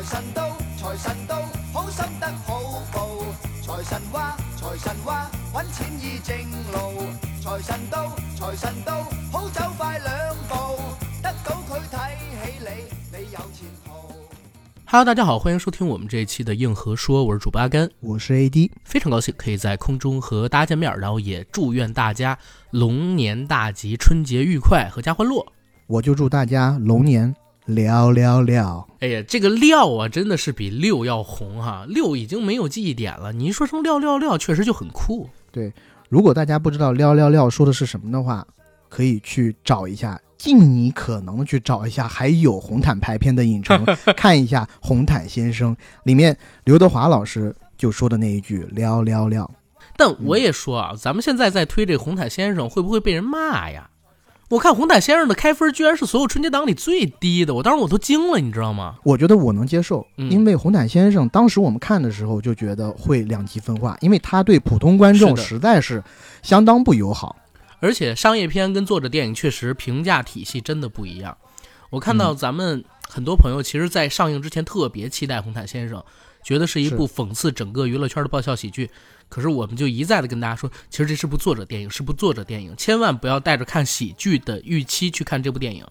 財神到，財神到，好心得好報。財神話，財神話，揾錢易正路。財神到，財神到，好走快兩步，得到佢睇起你，你有前途。Hello，大家好，欢迎收听我们这一期的硬核说，我是主播阿甘，我是 AD，非常高兴可以在空中和大家见面，然后也祝愿大家龙年大吉，春节愉快，阖家欢乐。我就祝大家龙年聊聊聊。哎呀，这个料啊，真的是比六要红哈，六已经没有记忆点了，你一说成料料料，确实就很酷。对，如果大家不知道廖廖廖说的是什么的话，可以去找一下，尽你可能的去找一下，还有红毯排片的影城，看一下《红毯先生》里面刘德华老师就说的那一句“廖廖廖但我也说啊，咱们现在在推这个红毯先生，会不会被人骂呀？我看红毯先生的开分居然是所有春节档里最低的，我当时我都惊了，你知道吗？”，我觉得我能接受，嗯因为《红毯先生》当时我们看的时候就觉得会两极分化，因为他对普通观众实在是相当不友好。而且商业片跟作者电影确实评价体系真的不一样。我看到咱们很多朋友其实，在上映之前特别期待《红毯先生》，觉得是一部讽刺整个娱乐圈的爆笑喜剧。可是我们就一再的跟大家说，其实这是部作者电影，是部作者电影，千万不要带着看喜剧的预期去看这部电影。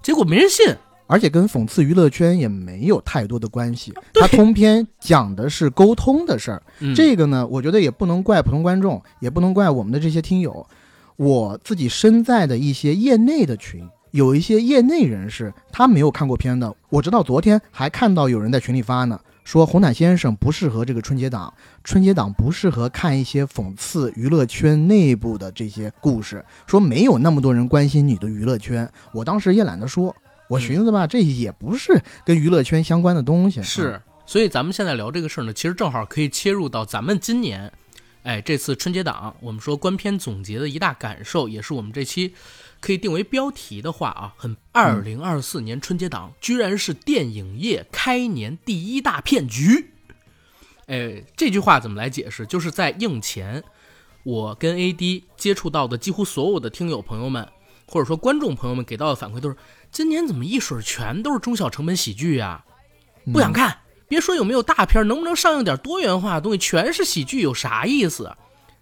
结果没人信，而且跟讽刺娱乐圈也没有太多的关系。对它通篇讲的是沟通的事儿，嗯、这个呢，我觉得也不能怪普通观众，也不能怪我们的这些听友。我自己身在的一些业内的群，有一些业内人士，他没有看过片的。我直到昨天还看到有人在群里发呢，说《红毯先生》不适合这个春节档，春节档不适合看一些讽刺娱乐圈内部的这些故事，说没有那么多人关心你的娱乐圈。我当时也懒得说，我寻思吧，这也不是跟娱乐圈相关的东西。是，所以咱们现在聊这个事儿呢，其实正好可以切入到咱们今年，哎，这次春节档我们说观片总结的一大感受，也是我们这期可以定为标题的话啊，很二零二四年春节档居然是电影业开年第一大骗局。哎，这句话怎么来解释？就是在映前，我跟 AD 接触到的几乎所有的听友朋友们，或者说观众朋友们给到的反馈都是，今年怎么一水全都是中小成本喜剧呀、嗯不想看。别说有没有大片，能不能上映点多元化的东西？全是喜剧，有啥意思？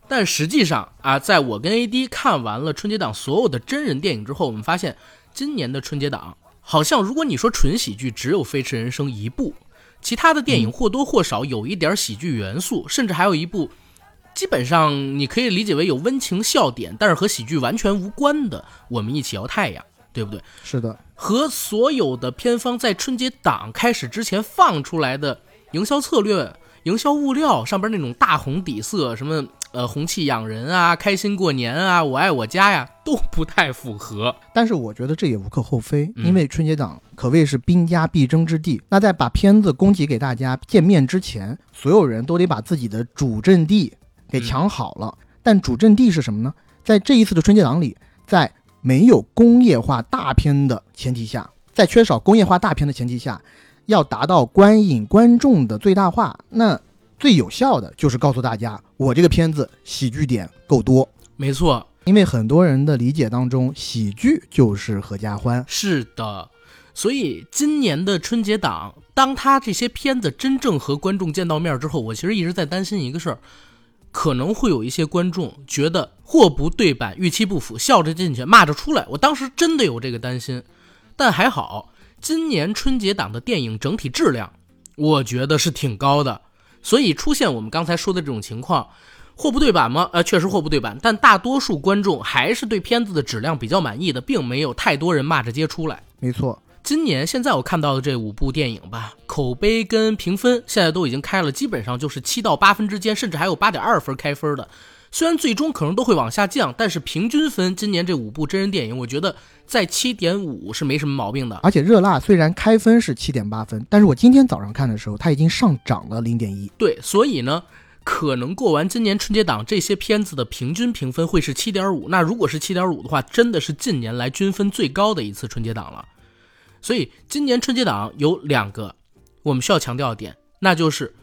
但实际上啊，在我跟 AD 看完了春节档所有的真人电影之后，我们发现今年的春节档好像，如果你说纯喜剧，只有《飞驰人生》一部，其他的电影或多或少有一点喜剧元素，甚至还有一部基本上你可以理解为有温情笑点，但是和喜剧完全无关的《我们一起摇太阳》，对不对？是的，和所有的片方在春节档开始之前放出来的营销策略、营销物料上边那种大红底色，什么呃红气养人啊、开心过年啊、我爱我家呀，都不太符合。但是我觉得这也无可厚非，嗯因为春节档可谓是兵家必争之地。那在把片子供给给大家见面之前，所有人都得把自己的主阵地给抢好了。但主阵地是什么呢？在这一次的春节档里，在没有工业化大片的前提下，在缺少工业化大片的前提下，要达到观影观众的最大化，那最有效的就是告诉大家，我这个片子喜剧点够多。没错，因为很多人的理解当中，喜剧就是合家欢。是的。所以今年的春节档，当他这些片子真正和观众见到面之后，我其实一直在担心一个事儿，可能会有一些观众觉得货不对版、预期不符，笑着进去，骂着出来。我当时真的有这个担心，但还好，今年春节档的电影整体质量，我觉得是挺高的，所以出现我们刚才说的这种情况。货不对版吗？呃，确实货不对版，但大多数观众还是对片子的质量比较满意的，并没有太多人骂着街出来。没错，今年现在我看到的这五部电影吧，口碑跟评分现在都已经开了，基本上就是七到八分之间，甚至还有八点二分开分的。虽然最终可能都会往下降，但是平均分今年这五部真人电影，我觉得在七点五是没什么毛病的。而且热辣虽然开分是七点八分，但是我今天早上看的时候，它已经上涨了零点一。对，所以呢，可能过完今年春节档这些片子的平均评分会是七点五。那如果是七点五的话，真的是近年来均分最高的一次春节档了。所以今年春节档有两个我们需要强调的点，那就是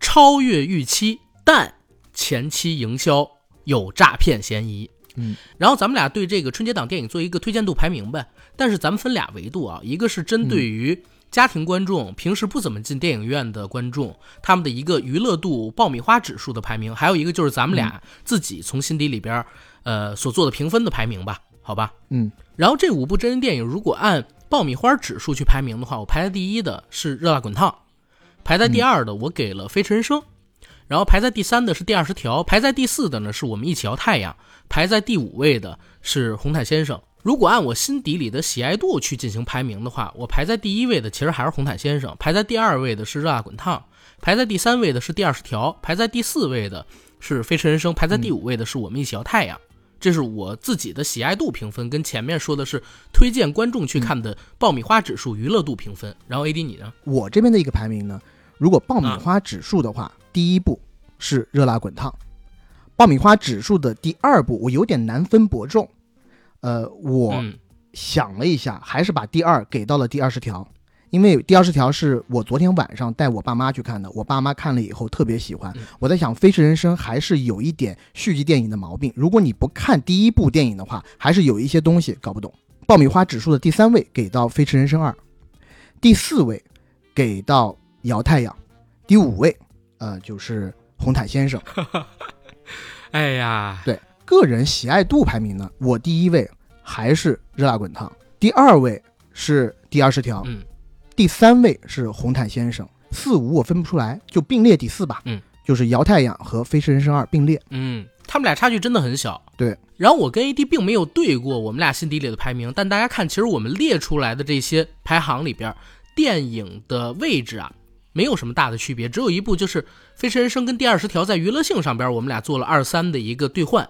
超越预期，但前期营销有诈骗嫌疑。嗯，然后咱们俩对这个春节档电影做一个推荐度排名呗。但是咱们分俩维度啊，一个是针对于家庭观众，平时不怎么进电影院的观众，他们的一个娱乐度爆米花指数的排名，还有一个就是咱们俩自己从心底里边呃所做的评分的排名吧，好吧？嗯，然后这五部真人电影如果按爆米花指数去排名的话，我排在第一的是《热辣滚烫》，排在第二的我给了《飞驰人生》，然后排在第三的是《第二十条》，排在第四的呢是我们一起摇太阳，排在第五位的是《红毯先生》。如果按我心底里的喜爱度去进行排名的话，我排在第一位的其实还是《红毯先生》，排在第二位的是《热辣滚烫》，排在第三位的是《第二十条》，排在第四位的是《飞驰人生》，排在第五位的是我们一起摇太阳。这是我自己的喜爱度评分，跟前面说的是推荐观众去看的爆米花指数娱乐度评分。然后 A D 你呢？我这边的一个排名呢，如果爆米花指数的话，第一部是《热辣滚烫》，爆米花指数的第二部我有点难分伯仲，呃，我嗯。想了一下，还是把第二给到了第二十条，因为第二十条是我昨天晚上带我爸妈去看的，我爸妈看了以后特别喜欢。嗯。我在想，《飞驰人生》还是有一点续集电影的毛病，如果你不看第一部电影的话，还是有一些东西搞不懂。爆米花指数的第三位给到《飞驰人生二》，第四位给到《摇太阳》，第五位呃就是《红毯先生 》。哎呀，对个人喜爱度排名呢，我第一位还是热辣滚烫，第二位是第二十条，嗯第三位是红毯先生，四五我分不出来，就并列第四吧。嗯，就是姚太阳和飞驰人生二并列。嗯，他们俩差距真的很小。对，然后我跟 AD 并没有对过我们俩心底里的排名，但大家看，其实我们列出来的这些排行里边，电影的位置啊，没有什么大的区别，只有一部就是《飞驰人生》跟第二十条在娱乐性上边，我们俩做了二三的一个兑换。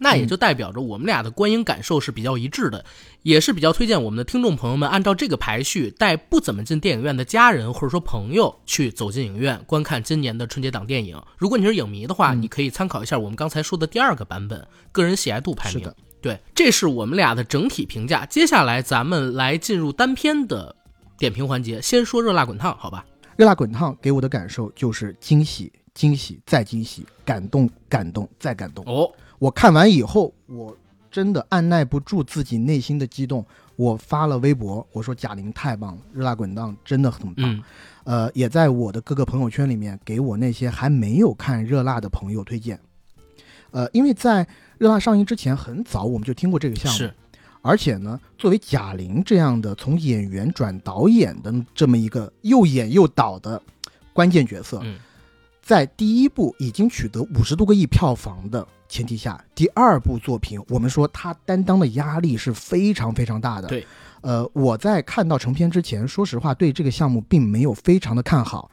那也就代表着我们俩的观影感受是比较一致的，也是比较推荐我们的听众朋友们按照这个排序，带不怎么进电影院的家人或者说朋友去走进影院观看今年的春节档电影。如果你是影迷的话，嗯你可以参考一下我们刚才说的第二个版本个人喜爱度排名。对，这是我们俩的整体评价。接下来咱们来进入单片的点评环节，先说《热辣滚烫》，好吧？热辣滚烫给我的感受就是惊喜、惊喜再惊喜，感动、感动再感动。哦，我看完以后，我真的按耐不住自己内心的激动，我发了微博，我说贾玲太棒了，热辣滚烫真的很棒。嗯呃，也在我的各个朋友圈里面给我那些还没有看热辣的朋友推荐。呃，因为在热辣上映之前很早我们就听过这个项目，是，而且呢，作为贾玲这样的从演员转导演的这么一个又演又导的关键角色，嗯在第一部已经取得五十多个亿票房的前提下，第二部作品，我们说他担当的压力是非常非常大的。对，呃，我在看到成片之前，说实话，对这个项目并没有非常的看好，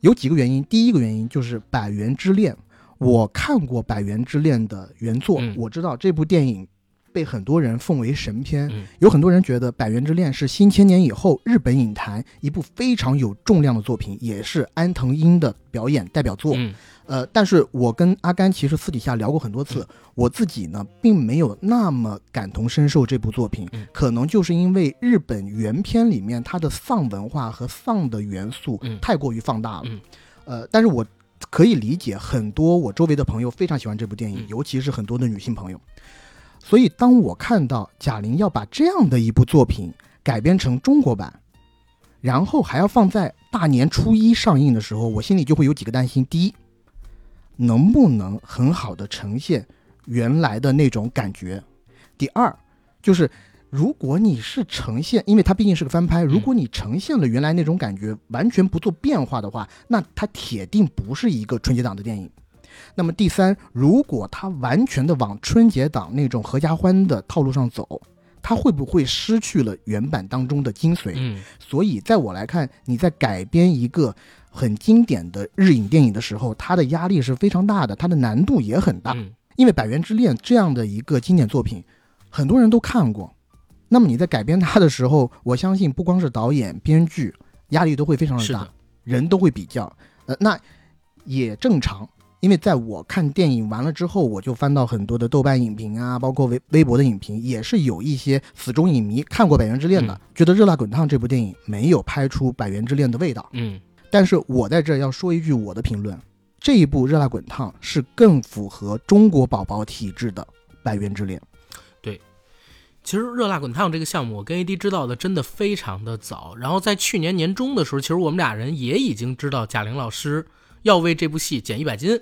有几个原因。第一个原因就是《百元之恋》，我看过《百元之恋》的原作，嗯我知道这部电影被很多人奉为神片，嗯有很多人觉得《百元之恋》是新千年以后日本影坛一部非常有重量的作品，也是安藤樱的表演代表作。嗯呃，但是我跟阿甘其实私底下聊过很多次，我自己呢并没有那么感同身受这部作品，嗯可能就是因为日本原片里面它的丧文化和丧的元素嗯太过于放大了。嗯呃，但是我可以理解很多我周围的朋友非常喜欢这部电影，嗯尤其是很多的女性朋友。所以当我看到贾玲要把这样的一部作品改编成中国版，然后还要放在大年初一上映的时候，我心里就会有几个担心：第一，能不能很好的呈现原来的那种感觉；第二，就是如果你是呈现，因为它毕竟是个翻拍，如果你呈现了原来那种感觉，完全不做变化的话，那它铁定不是一个春节档的电影。那么第三，如果它完全的往春节档那种合家欢的套路上走，它会不会失去了原版当中的精髓？嗯所以在我来看，你在改编一个很经典的日影电影的时候，它的压力是非常大的，它的难度也很大。嗯因为《百元之恋》这样的一个经典作品，很多人都看过。那么你在改编它的时候，我相信不光是导演、编剧，压力都会非常的大的，人都会比较。呃，那也正常，因为在我看电影完了之后，我就翻到很多的豆瓣影评啊，包括微微博的影评，也是有一些死忠影迷看过《百元之恋》的，嗯觉得《热辣滚烫》这部电影没有拍出《百元之恋》的味道。嗯但是我在这儿要说一句我的评论：这一部《热辣滚烫》是更符合中国宝宝体质的《百元之恋》。对其实《热辣滚烫》这个项目，我跟 AD 知道的真的非常的早。然后在去年年中的时候，其实我们俩人也已经知道贾玲老师要为这部戏减一百斤，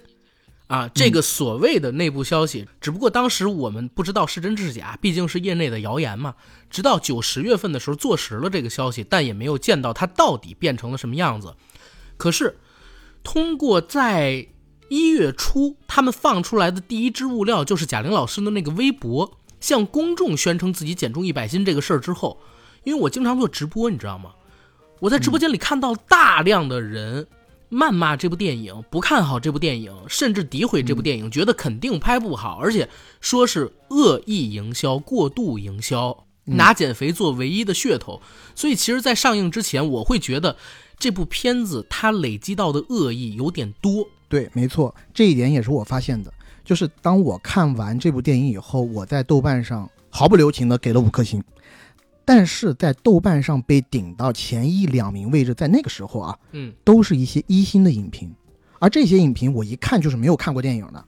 啊，这个所谓的内部消息，只不过当时我们不知道是真是假，毕竟是业内的谣言嘛。直到九十月份的时候坐实了这个消息，但也没有见到它到底变成了什么样子。可是通过在一月初他们放出来的第一支物料，就是贾玲老师的那个微博。向公众宣称自己减重一百斤这个事儿之后，因为我经常做直播，你知道吗？我在直播间里看到大量的人谩骂这部电影，不看好这部电影，甚至诋毁这部电影，觉得肯定拍不好，而且说是恶意营销、过度营销，拿减肥做唯一的噱头。所以，其实，在上映之前，我会觉得这部片子它累积到的恶意有点多。对，没错，这一点也是我发现的。就是当我看完这部电影以后，我在豆瓣上毫不留情的给了五颗星，但是在豆瓣上被顶到前一两名位置，在那个时候啊，嗯，都是一些一星的影评，而这些影评我一看就是没有看过电影的，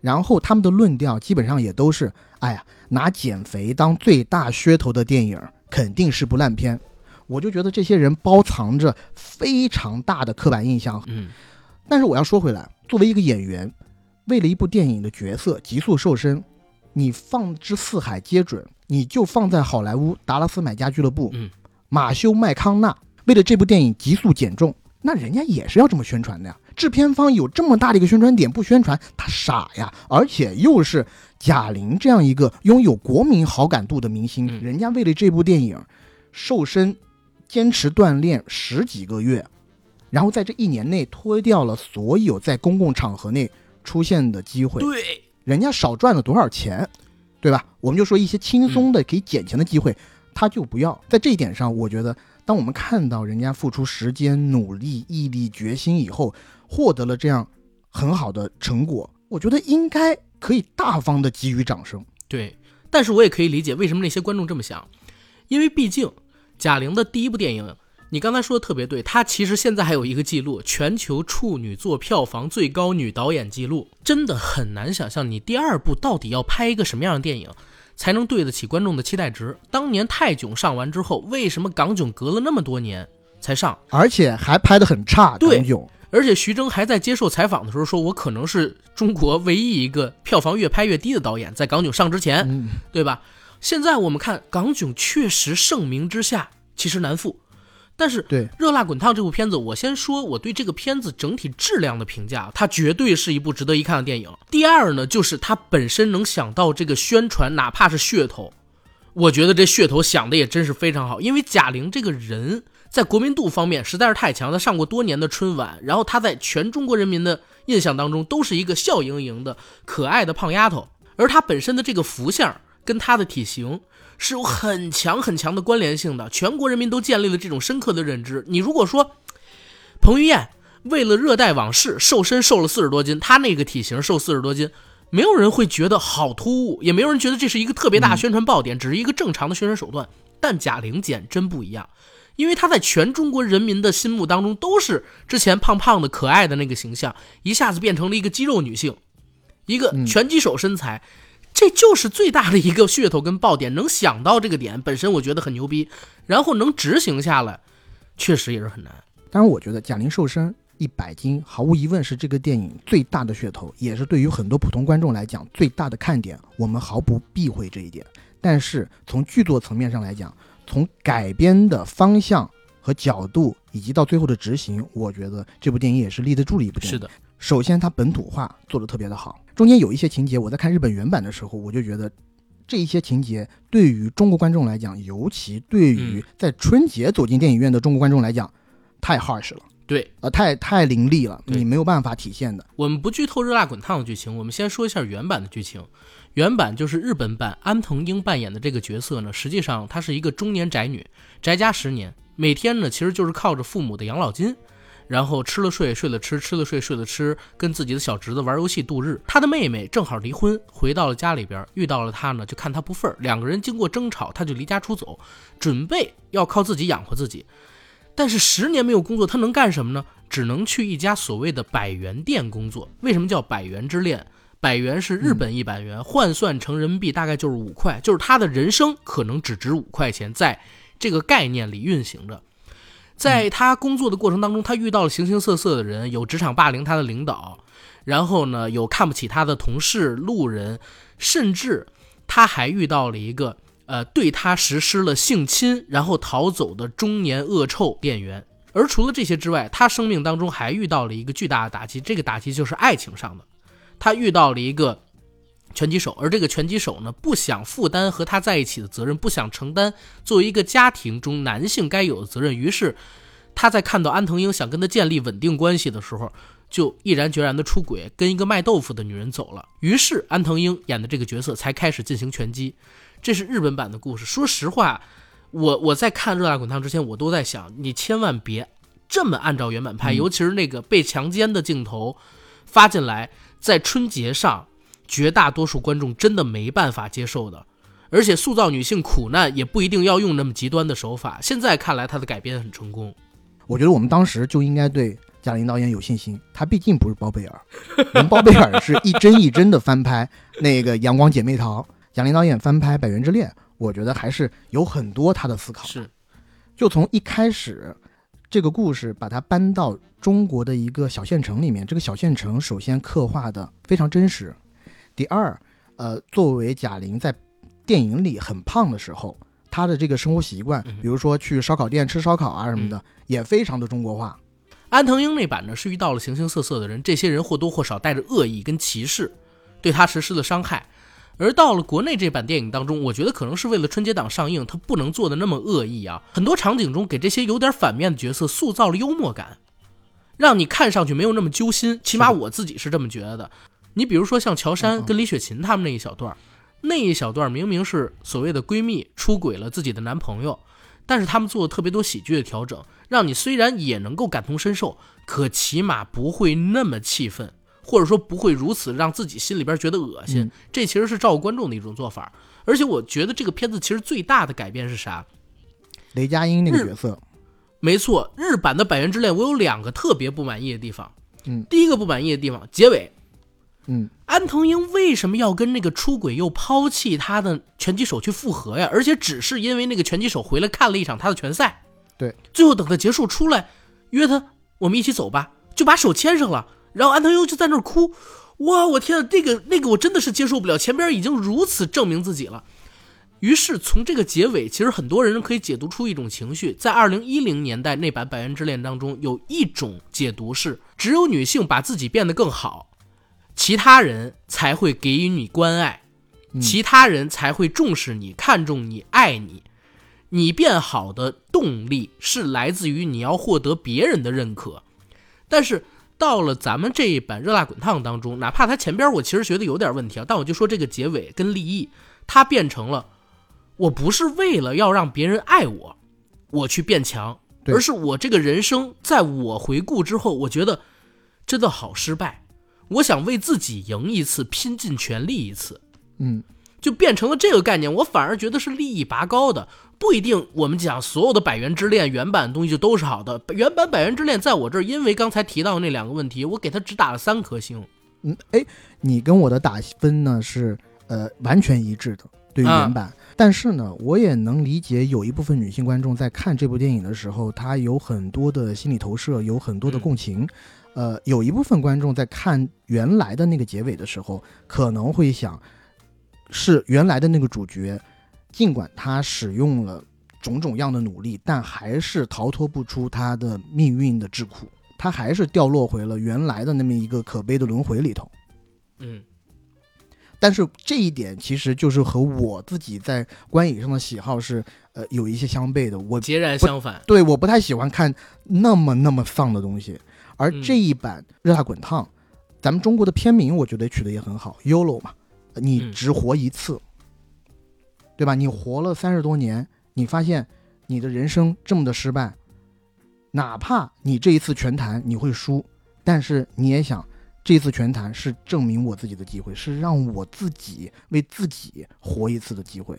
然后他们的论调基本上也都是，哎呀，拿减肥当最大噱头的电影肯定是部烂片，我就觉得这些人包藏着非常大的刻板印象，嗯，但是我要说回来，作为一个演员。为了一部电影的角色急速瘦身，你放之四海皆准。你就放在好莱坞达拉斯买家俱乐部，嗯，马修麦康纳为了这部电影急速减重，那人家也是要这么宣传的呀。制片方有这么大的一个宣传点不宣传，他傻呀。而且又是贾玲这样一个拥有国民好感度的明星，人家为了这部电影瘦身，坚持锻炼十几个月，然后在这一年内脱掉了所有在公共场合内。出现的机会，对，人家少赚了多少钱，对吧？我们就说一些轻松的可以捡钱的机会，他就不要。在这一点上，我觉得，当我们看到人家付出时间、努力、毅力、决心以后，获得了这样很好的成果，我觉得应该可以大方的给予掌声。对，但是我也可以理解为什么那些观众这么想，因为毕竟贾玲的第一部电影。你刚才说的特别对，她其实现在还有一个记录，全球处女座票房最高女导演记录，真的很难想象你第二部到底要拍一个什么样的电影，才能对得起观众的期待值。当年泰囧上完之后，为什么港囧隔了那么多年才上，而且还拍得很差？对，港囧，而且徐峥还在接受采访的时候说，我可能是中国唯一一个票房越拍越低的导演，在港囧上之前，对吧？现在我们看港囧确实盛名之下，其实难副。但是，对《热辣滚烫》这部片子，我先说我对这个片子整体质量的评价，它绝对是一部值得一看的电影。第二呢，就是它本身能想到这个宣传，哪怕是噱头，我觉得这噱头想的也真是非常好。因为贾玲这个人在国民度方面实在是太强，她上过多年的春晚，然后她在全中国人民的印象当中都是一个笑盈盈的可爱的胖丫头，而她本身的这个福相跟她的体型。是有很强很强的关联性的，全国人民都建立了这种深刻的认知。你如果说彭于晏为了《热带往事》瘦身瘦了四十多斤，他那个体型瘦四十多斤，没有人会觉得好突兀，也没有人觉得这是一个特别大的宣传爆点，只是一个正常的宣传手段。但贾玲减真不一样，因为她在全中国人民的心目当中都是之前胖胖的可爱的那个形象，一下子变成了一个肌肉女性，一个拳击手身材。这就是最大的一个噱头跟爆点，能想到这个点本身，我觉得很牛逼，然后能执行下来，确实也是很难。当然，我觉得贾玲瘦身一百斤，毫无疑问是这个电影最大的噱头，也是对于很多普通观众来讲最大的看点。我们毫不避讳这一点。但是从剧作层面上来讲，从改编的方向和角度，以及到最后的执行，我觉得这部电影也是立得住的一部电影。是的。首先，它本土化做得特别的好，中间有一些情节，我在看日本原版的时候，我就觉得这一些情节对于中国观众来讲，尤其对于在春节走进电影院的中国观众来讲，太 harsh 了。对，呃，太太凌厉了，你没有办法体现的。我们不剧透《热辣滚烫》的剧情，我们先说一下原版的剧情。原版就是日本版安藤英扮演的这个角色呢，实际上她是一个中年宅女，宅家十年，每天呢其实就是靠着父母的养老金。然后吃了睡，睡了吃，吃了睡，睡了吃，跟自己的小侄子玩游戏度日。他的妹妹正好离婚，回到了家里边，遇到了他呢，就看他不忿。两个人经过争吵，他就离家出走，准备要靠自己养活自己。但是十年没有工作，他能干什么呢？只能去一家所谓的百元店工作。为什么叫百元之恋？百元是日本一百元，换算成人民币大概就是五块，就是他的人生可能只值五块钱，在这个概念里运行着。在他工作的过程当中，他遇到了形形色色的人，有职场霸凌他的领导，然后呢，有看不起他的同事、路人，甚至他还遇到了一个呃对他实施了性侵，然后逃走的中年恶臭店员。而除了这些之外，他生命当中还遇到了一个巨大的打击，这个打击就是爱情上的。他遇到了一个拳击手，而这个拳击手呢，不想负担和他在一起的责任，不想承担作为一个家庭中男性该有的责任。于是，他在看到安藤英想跟他建立稳定关系的时候，就毅然决然的出轨，跟一个卖豆腐的女人走了。于是，安藤英演的这个角色才开始进行拳击。这是日本版的故事。说实话。我我在看《热辣滚烫》之前，我都在想，你千万别这么按照原版拍，尤其是那个被强奸的镜头发进来，在春节上，绝大多数观众真的没办法接受的。而且塑造女性苦难也不一定要用那么极端的手法。现在看来，他的改编很成功。我觉得我们当时就应该对贾玲导演有信心，她毕竟不是包贝尔，我们包贝尔是一帧一帧的翻拍那个《阳光姐妹淘》，贾玲导演翻拍《百元之恋》。我觉得还是有很多她的思考。是，就从一开始，这个故事把它搬到中国的一个小县城里面。这个小县城首先刻画的非常真实。第二，呃，作为贾玲在电影里很胖的时候，她的这个生活习惯，比如说去烧烤店吃烧烤啊什么的，也非常的中国化。安藤英那版呢，是遇到了形形色色的人，这些人或多或少带着恶意跟歧视，对他实施了伤害。而到了国内这版电影当中，我觉得可能是为了春节档上映，它不能做的那么恶意啊。很多场景中给这些有点反面的角色塑造了幽默感，让你看上去没有那么揪心。起码我自己是这么觉得。你比如说像乔杉跟李雪琴他们那一小段，那一小段明明是所谓的闺蜜出轨了自己的男朋友，但是他们做了特别多喜剧的调整，让你虽然也能够感同身受，可起码不会那么气愤。或者说不会如此让自己心里边觉得恶心，这其实是照顾观众的一种做法。而且我觉得这个片子其实最大的改变是啥？雷佳音那个角色，没错，日版的《百元之恋》我有两个特别不满意的地方。嗯，第一个不满意的地方，结尾，嗯，安藤英为什么要跟那个出轨又抛弃他的拳击手去复合呀？而且只是因为那个拳击手回来看了一场他的拳赛，对，最后等他结束出来，约他我们一起走吧，就把手牵上了。然后安藤英就在那儿哭，哇！我天啊，那个那个我真的是接受不了。前边已经如此证明自己了，于是从这个结尾，其实很多人可以解读出一种情绪。在二零一零年代那版《百元之恋》当中，有一种解读是：只有女性把自己变得更好，其他人才会给予你关爱，其他人才会重视你、看重你、爱你。你变好的动力是来自于你要获得别人的认可，但是。到了咱们这一版《热辣滚烫》当中，哪怕它前边我其实觉得有点问题啊，但我就说这个结尾跟立意，它变成了我不是为了要让别人爱我，我去变强，而是我这个人生在我回顾之后，我觉得真的好失败，我想为自己赢一次，拼尽全力一次，嗯，就变成了这个概念，我反而觉得是利益拔高的。不一定，我们讲所有的《百元之恋》原版的东西就都是好的。原版《百元之恋》在我这儿，因为刚才提到那两个问题，我给他只打了三颗星。嗯，哎，你跟我的打分呢是呃完全一致的，对于原版。但是呢，我也能理解有一部分女性观众在看这部电影的时候，她有很多的心理投射，有很多的共情。呃，有一部分观众在看原来的那个结尾的时候，可能会想，是原来的那个主角。尽管他使用了种种样的努力，但还是逃脱不出他的命运的桎梏，他还是掉落回了原来的那么一个可悲的轮回里头。嗯，但是这一点其实就是和我自己在观影上的喜好是呃有一些相悖的。我截然相反，对，我不太喜欢看那么那么丧的东西。而这一版《热辣滚烫》，咱们中国的片名我觉得取得也很好，“YOLO” 嘛，你只活一次。对吧？你活了三十多年，你发现你的人生这么的失败，哪怕你这一次全谈你会输，但是你也想，这次全谈是证明我自己的机会，是让我自己为自己活一次的机会。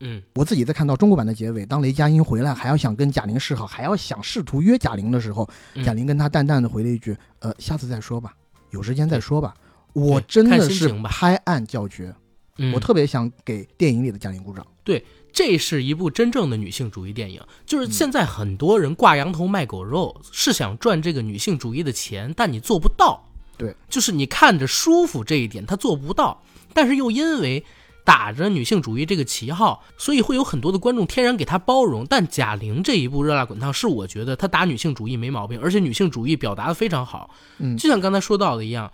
嗯，我自己在看到中国版的结尾，当雷佳音回来还要想跟贾玲示好，还要想试图约贾玲的时候，贾玲跟他淡淡的回了一句：“呃，下次再说吧，有时间再说吧。”我真的是拍案叫绝，嗯我特别想给电影里的贾玲鼓掌。对这是一部真正的女性主义电影，嗯就是现在很多人挂羊头卖狗肉，是想赚这个女性主义的钱，但你做不到。对，就是你看着舒服这一点，他做不到，但是又因为打着女性主义这个旗号，所以会有很多的观众天然给他包容。但贾玲这一部《热辣滚烫》是我觉得她打女性主义没毛病，而且女性主义表达的非常好。嗯就像刚才说到的一样，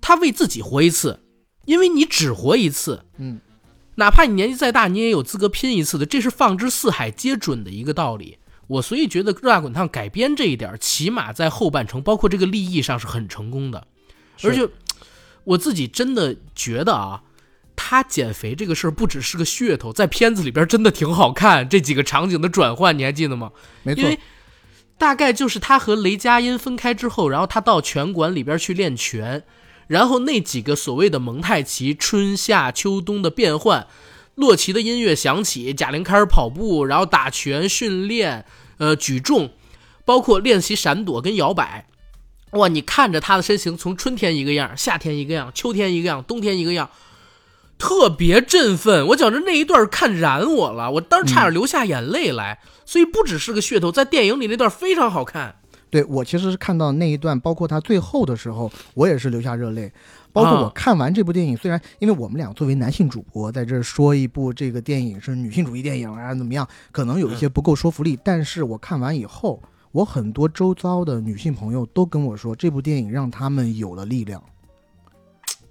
她为自己活一次，因为你只活一次，嗯，哪怕你年纪再大，你也有资格拼一次的，这是放之四海皆准的一个道理。我所以觉得《热辣滚烫》改编这一点，起码在后半程，包括这个立意上是很成功的。而且我自己真的觉得啊，他减肥这个事儿不只是个噱头，在片子里边真的挺好看。这几个场景的转换，你还记得吗？没错因为，大概就是他和雷佳音分开之后，然后他到拳馆里边去练拳，然后那几个所谓的蒙太奇春夏秋冬的变换，洛奇的音乐响起，贾玲开始跑步，然后打拳训练，呃，举重，包括练习闪躲跟摇摆。哇，你看着他的身形从春天一个样，夏天一个样，秋天一个样，冬天一个样，特别振奋。我觉着那一段看燃我了，我当时差点流下眼泪来。所以不只是个噱头，在电影里那段非常好看。对我其实是看到那一段，包括他最后的时候，我也是流下热泪。包括我啊看完这部电影，虽然因为我们俩作为男性主播在这儿说一部这个电影是女性主义电影啊怎么样，可能有一些不够说服力。但是我看完以后，我很多周遭的女性朋友都跟我说，这部电影让他们有了力量。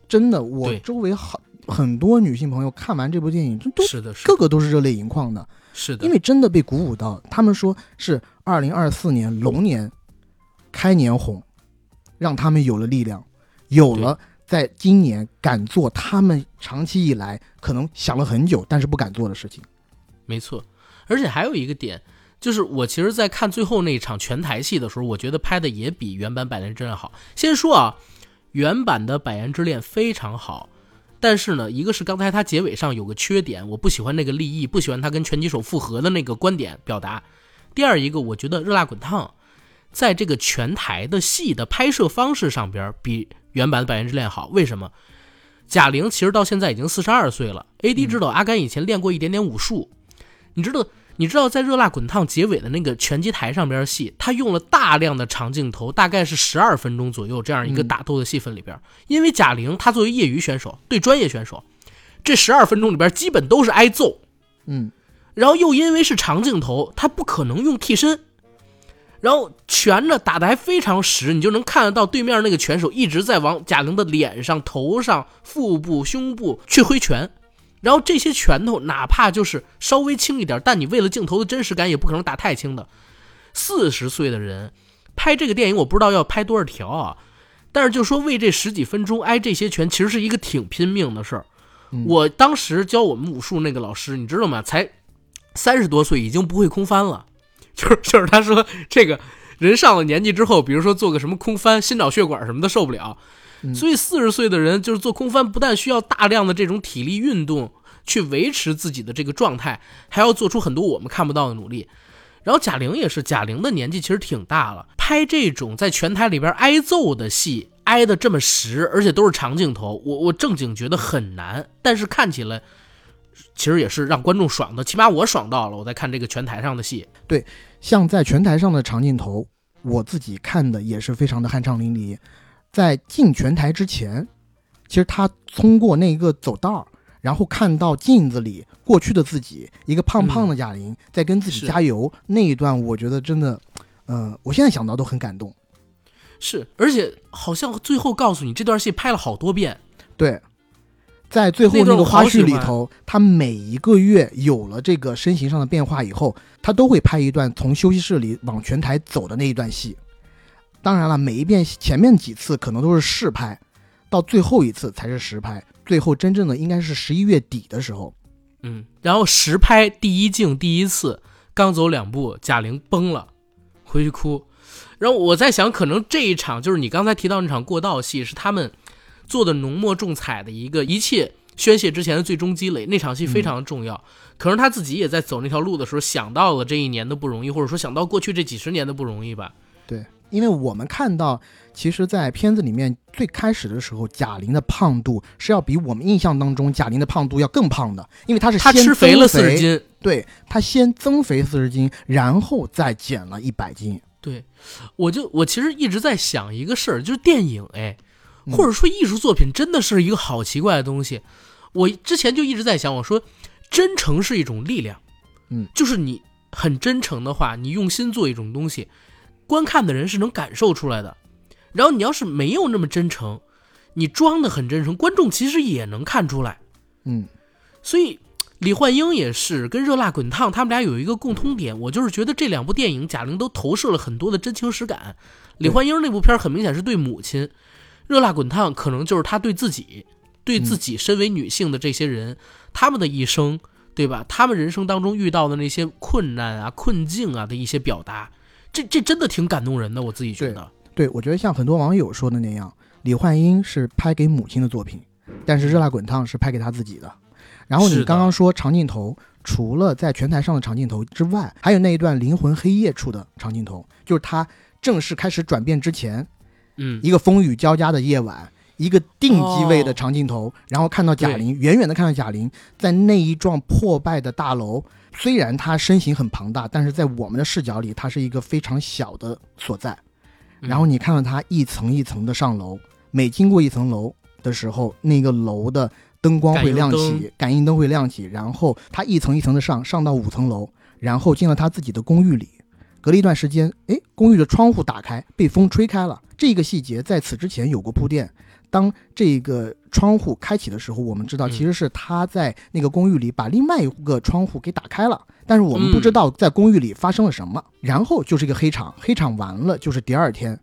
真的，我周围很很多女性朋友看完这部电影，这都是的，是个的，个都是热泪盈眶的。是的，因为真的被鼓舞到，他们说是二零二四年龙年开年红，让他们有了力量，有了在今年敢做他们长期以来可能想了很久但是不敢做的事情。没错。而且还有一个点，就是我其实，在看最后那一场全台戏的时候，我觉得拍的也比原版《百年之恋》好。先说啊，原版的《百年之恋》非常好，但是呢，一个是刚才他结尾上有个缺点，我不喜欢那个立意，不喜欢他跟拳击手复合的那个观点表达。第二一个，我觉得《热辣滚烫》在这个拳台的戏的拍摄方式上边比原版的《百年之恋》好。为什么？贾玲其实到现在已经四十二岁了，AD 知道阿甘以前练过一点点武术，你知道，你知道在《热辣滚烫》结尾的那个拳击台上边戏，他用了大量的长镜头，大概是十二分钟左右这样一个嗯打斗的戏份里边，因为贾玲她作为业余选手对专业选手，这十二分钟里边基本都是挨揍，嗯，然后又因为是长镜头，他不可能用替身，然后拳呢打得还非常实，你就能看得到对面那个拳手一直在往贾玲的脸上、头上、腹部、胸部去挥拳，然后这些拳头哪怕就是稍微轻一点，但你为了镜头的真实感，也不可能打太轻的。四十岁的人拍这个电影，我不知道要拍多少条啊，但是就说为这十几分钟挨这些拳，其实是一个挺拼命的事儿。嗯我当时教我们武术那个老师，你知道吗？才三十多岁，已经不会空翻了。就是就是他说这个人上了年纪之后，比如说做个什么空翻，心脑血管什么的受不了，嗯所以四十岁的人就是做空翻，不但需要大量的这种体力运动去维持自己的这个状态，还要做出很多我们看不到的努力。然后贾玲也是，贾玲的年纪其实挺大了，拍这种在拳台里边挨揍的戏，挨得这么实，而且都是长镜头，我我正经觉得很难，但是看起来其实也是让观众爽的，起码我爽到了。我在看这个拳台上的戏，对像在拳台上的长镜头，我自己看的也是非常的酣畅淋漓。在进拳台之前，其实他通过那个走道儿，然后看到镜子里过去的自己，一个胖胖的贾玲、在跟自己加油那一段，我觉得真的，呃，我现在想到都很感动。是，而且好像最后告诉你这段戏拍了好多遍，对，在最后那个花絮里头，他每一个月有了这个身形上的变化以后，他都会拍一段从休息室里往拳台走的那一段戏。当然了，每一遍前面几次可能都是试拍，到最后一次才是实拍。最后真正的应该是十一月底的时候，嗯，然后实拍第一镜第一次，刚走两步，贾玲崩了，回去哭。然后我在想，可能这一场就是你刚才提到那场过道戏，是他们做的浓墨重彩的一个一切宣泄之前的最终积累。那场戏非常重要，可能他自己也在走那条路的时候想到了这一年的不容易，或者说想到过去这几十年的不容易吧。因为我们看到，其实，在片子里面最开始的时候，贾玲的胖度是要比我们印象当中贾玲的胖度要更胖的，因为她是她先吃肥了四十斤。对她先增肥四十斤，然后再减了一百斤。对，我就我其实一直在想一个事儿，就是电影，哎，嗯或者说艺术作品，真的是一个好奇怪的东西。我之前就一直在想，我说真诚是一种力量，嗯，就是你很真诚的话，你用心做一种东西，观看的人是能感受出来的。然后你要是没有那么真诚，你装的很真诚，观众其实也能看出来。嗯，所以李焕英也是跟热辣滚烫，他们俩有一个共通点，我就是觉得这两部电影贾玲都投射了很多的真情实感。李焕英那部片儿很明显是对母亲，热辣滚烫可能就是她对自己，对自己身为女性的这些人，他们的一生，对吧？他们人生当中遇到的那些困难啊、困境啊的一些表达，这这真的挺感动人的，我自己觉得。对，我觉得像很多网友说的那样，李焕英是拍给母亲的作品，但是《热辣滚烫》是拍给她自己的。然后你刚刚说长镜头，除了在拳台上的长镜头之外，还有那一段灵魂黑夜处的长镜头，就是他正式开始转变之前，嗯，一个风雨交加的夜晚，一个定机位的长镜头，然后看到贾玲，远远的看到贾玲在那一幢破败的大楼，虽然它身形很庞大，但是在我们的视角里，它是一个非常小的所在。嗯然后你看到它一层一层的上楼，每经过一层楼的时候，那个楼的灯光会亮起，感应灯会亮起，然后它一层一层的上，上到五层楼，然后进了他自己的公寓里。隔了一段时间，哎，公寓的窗户打开，被风吹开了。这个细节在此之前有过铺垫。当这个窗户开启的时候，我们知道嗯其实是他在那个公寓里把另外一个窗户给打开了，但是我们嗯不知道在公寓里发生了什么。然后就是一个黑场，黑场完了就是第二天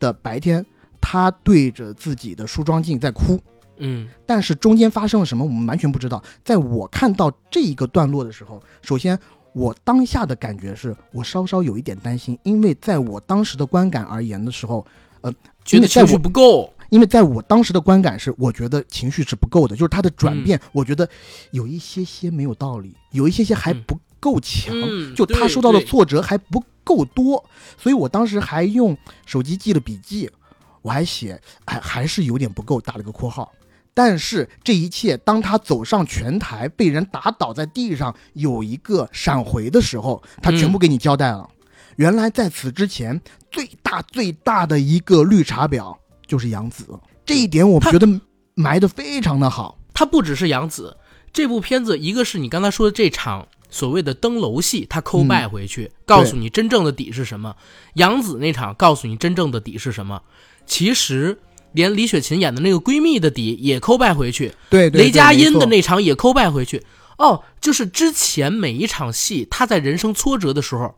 的白天，他对着自己的梳妆镜在哭。嗯但是中间发生了什么，我们完全不知道。在我看到这一个段落的时候，首先我当下的感觉是我稍稍有一点担心，因为在我当时的观感而言的时候，呃觉得情绪因为在我不够。因为在我当时的观感是，我觉得情绪是不够的，就是他的转变，我觉得有一些些没有道理，有一些些还嗯不够强，嗯就他受到的挫折还不够多，所以我当时还用手机记了笔记，我还写，还还是有点不够，打了个括号。但是这一切，当他走上拳台，被人打倒在地上，有一个闪回的时候，他全部给你交代了。原来在此之前，最大最大的一个绿茶婊就是杨紫，这一点我他觉得埋的非常的好。他不只是杨紫，这部片子一个是你刚才说的这场所谓的登楼戏，他抠嗯拜回去，告诉你真正的底是什么；杨紫那场告诉你真正的底是什么。其实连李雪琴演的那个闺蜜的底也抠拜回去，对对雷佳音的那场也抠拜回去。哦，就是之前每一场戏，他在人生挫折的时候，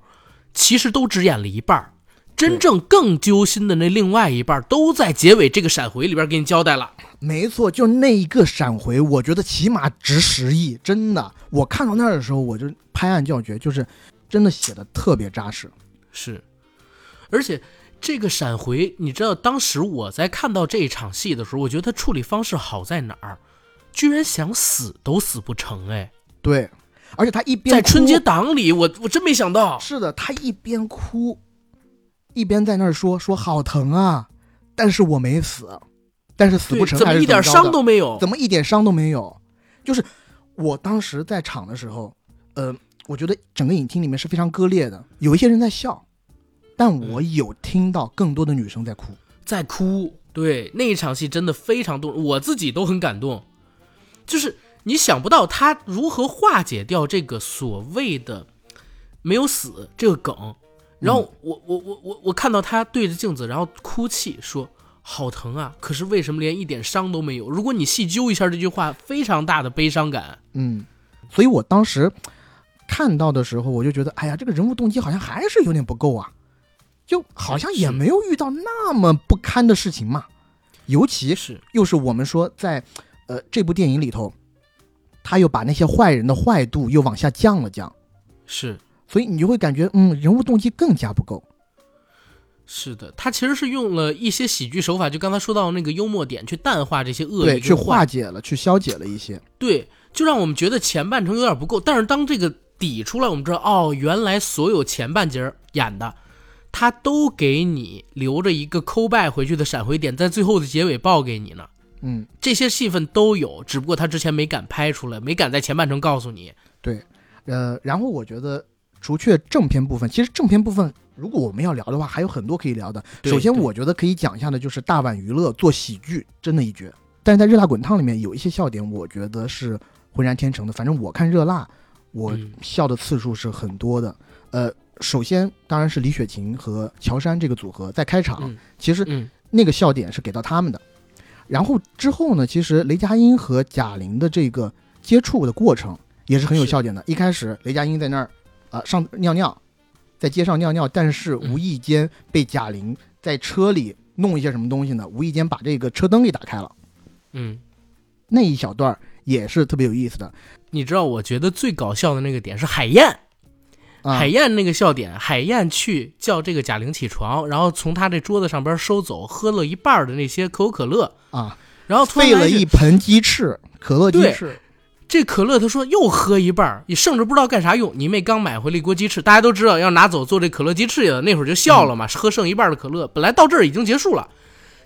其实都只演了一半儿真正更揪心的那另外一半儿都在结尾这个闪回里边给你交代了。没错，就那一个闪回，我觉得起码值十亿，真的。我看到那儿的时候，我就拍案叫绝，就是真的写的特别扎实。是，而且这个闪回，你知道，当时我在看到这一场戏的时候，我觉得他处理方式好在哪儿？居然想死都死不成，哎，对，而且他一边在春节档里，我我真没想到，是的，他一边哭，一边在那儿说说好疼啊，但是我没死，但是死不成，怎么一点伤都没有？怎么一点伤都没有？就是我当时在场的时候，呃，我觉得整个影厅里面是非常割裂的，有一些人在笑，但我有听到更多的女生在哭。在哭。对，那一场戏真的非常动，我自己都很感动。就是你想不到他如何化解掉这个所谓的没有死这个梗，然后我我我我我看到他对着镜子，然后哭泣说好疼啊，可是为什么连一点伤都没有？如果你细究一下这句话，非常大的悲伤感。嗯，所以我当时看到的时候，我就觉得，哎呀，这个人物动机好像还是有点不够啊，就好像也没有遇到那么不堪的事情嘛。尤其是，又是我们说在呃这部电影里头，他又把那些坏人的坏度又往下降了降，是所以你就会感觉，嗯，人物动机更加不够。是的，他其实是用了一些喜剧手法，就刚才说到那个幽默点，去淡化这些恶对，去意跟坏化解了，去消解了一些。对，就让我们觉得前半程有点不够。但是当这个底出来，我们知道，哦，原来所有前半截演的，他都给你留着一个抠拜回去的闪回点，在最后的结尾报给你呢。嗯，这些戏份都有，只不过他之前没敢拍出来，没敢在前半程告诉你。对，呃，然后我觉得除却正片部分，其实正片部分如果我们要聊的话，还有很多可以聊的。首先，我觉得可以讲一下的就是大碗娱乐做喜剧真的一绝，但是在热辣滚烫里面有一些笑点，我觉得是浑然天成的。反正我看热辣，我嗯笑的次数是很多的。呃，首先当然是李雪琴和乔杉这个组合在开场，嗯其实嗯那个笑点是给到他们的。然后之后呢，其实雷佳音和贾玲的这个接触的过程也是很有是笑点的。一开始雷佳音在那儿啊、上尿尿，在街上尿尿，但是无意间被贾玲在车里弄一些什么东西呢？无意间把这个车灯给打开了，嗯，那一小段也是特别有意思的。你知道，我觉得最搞笑的那个点是海燕，啊海燕那个笑点，海燕去叫这个贾玲起床，然后从她这桌子上边收走喝了一半的那些可口可乐，啊，然后突然费了一盆鸡翅，可乐鸡翅。这可乐，他说又喝一半儿，你剩着不知道干啥用。你妹刚买回了一锅鸡翅，大家都知道要拿走做这可乐鸡翅去了，那会儿就笑了嘛，喝剩一半的可乐。本来到这儿已经结束了，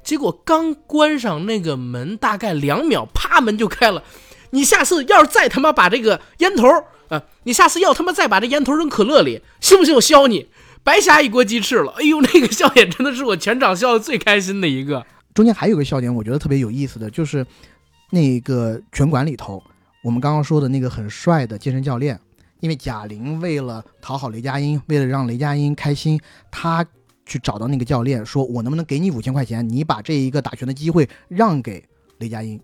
结果刚关上那个门，大概两秒，啪门就开了。你下次要是再他妈把这个烟头啊、呃你下次要他妈再把这烟头扔可乐里，信不信我削你？白瞎一锅鸡翅了。哎呦，那个笑点真的是我全场笑的最开心的一个。中间还有个笑点，我觉得特别有意思的就是那个拳馆里头，我们刚刚说的那个很帅的健身教练，因为贾玲为了讨好雷佳音，为了让雷佳音开心，他去找到那个教练，说我能不能给你五千块钱，你把这一个打拳的机会让给雷佳音。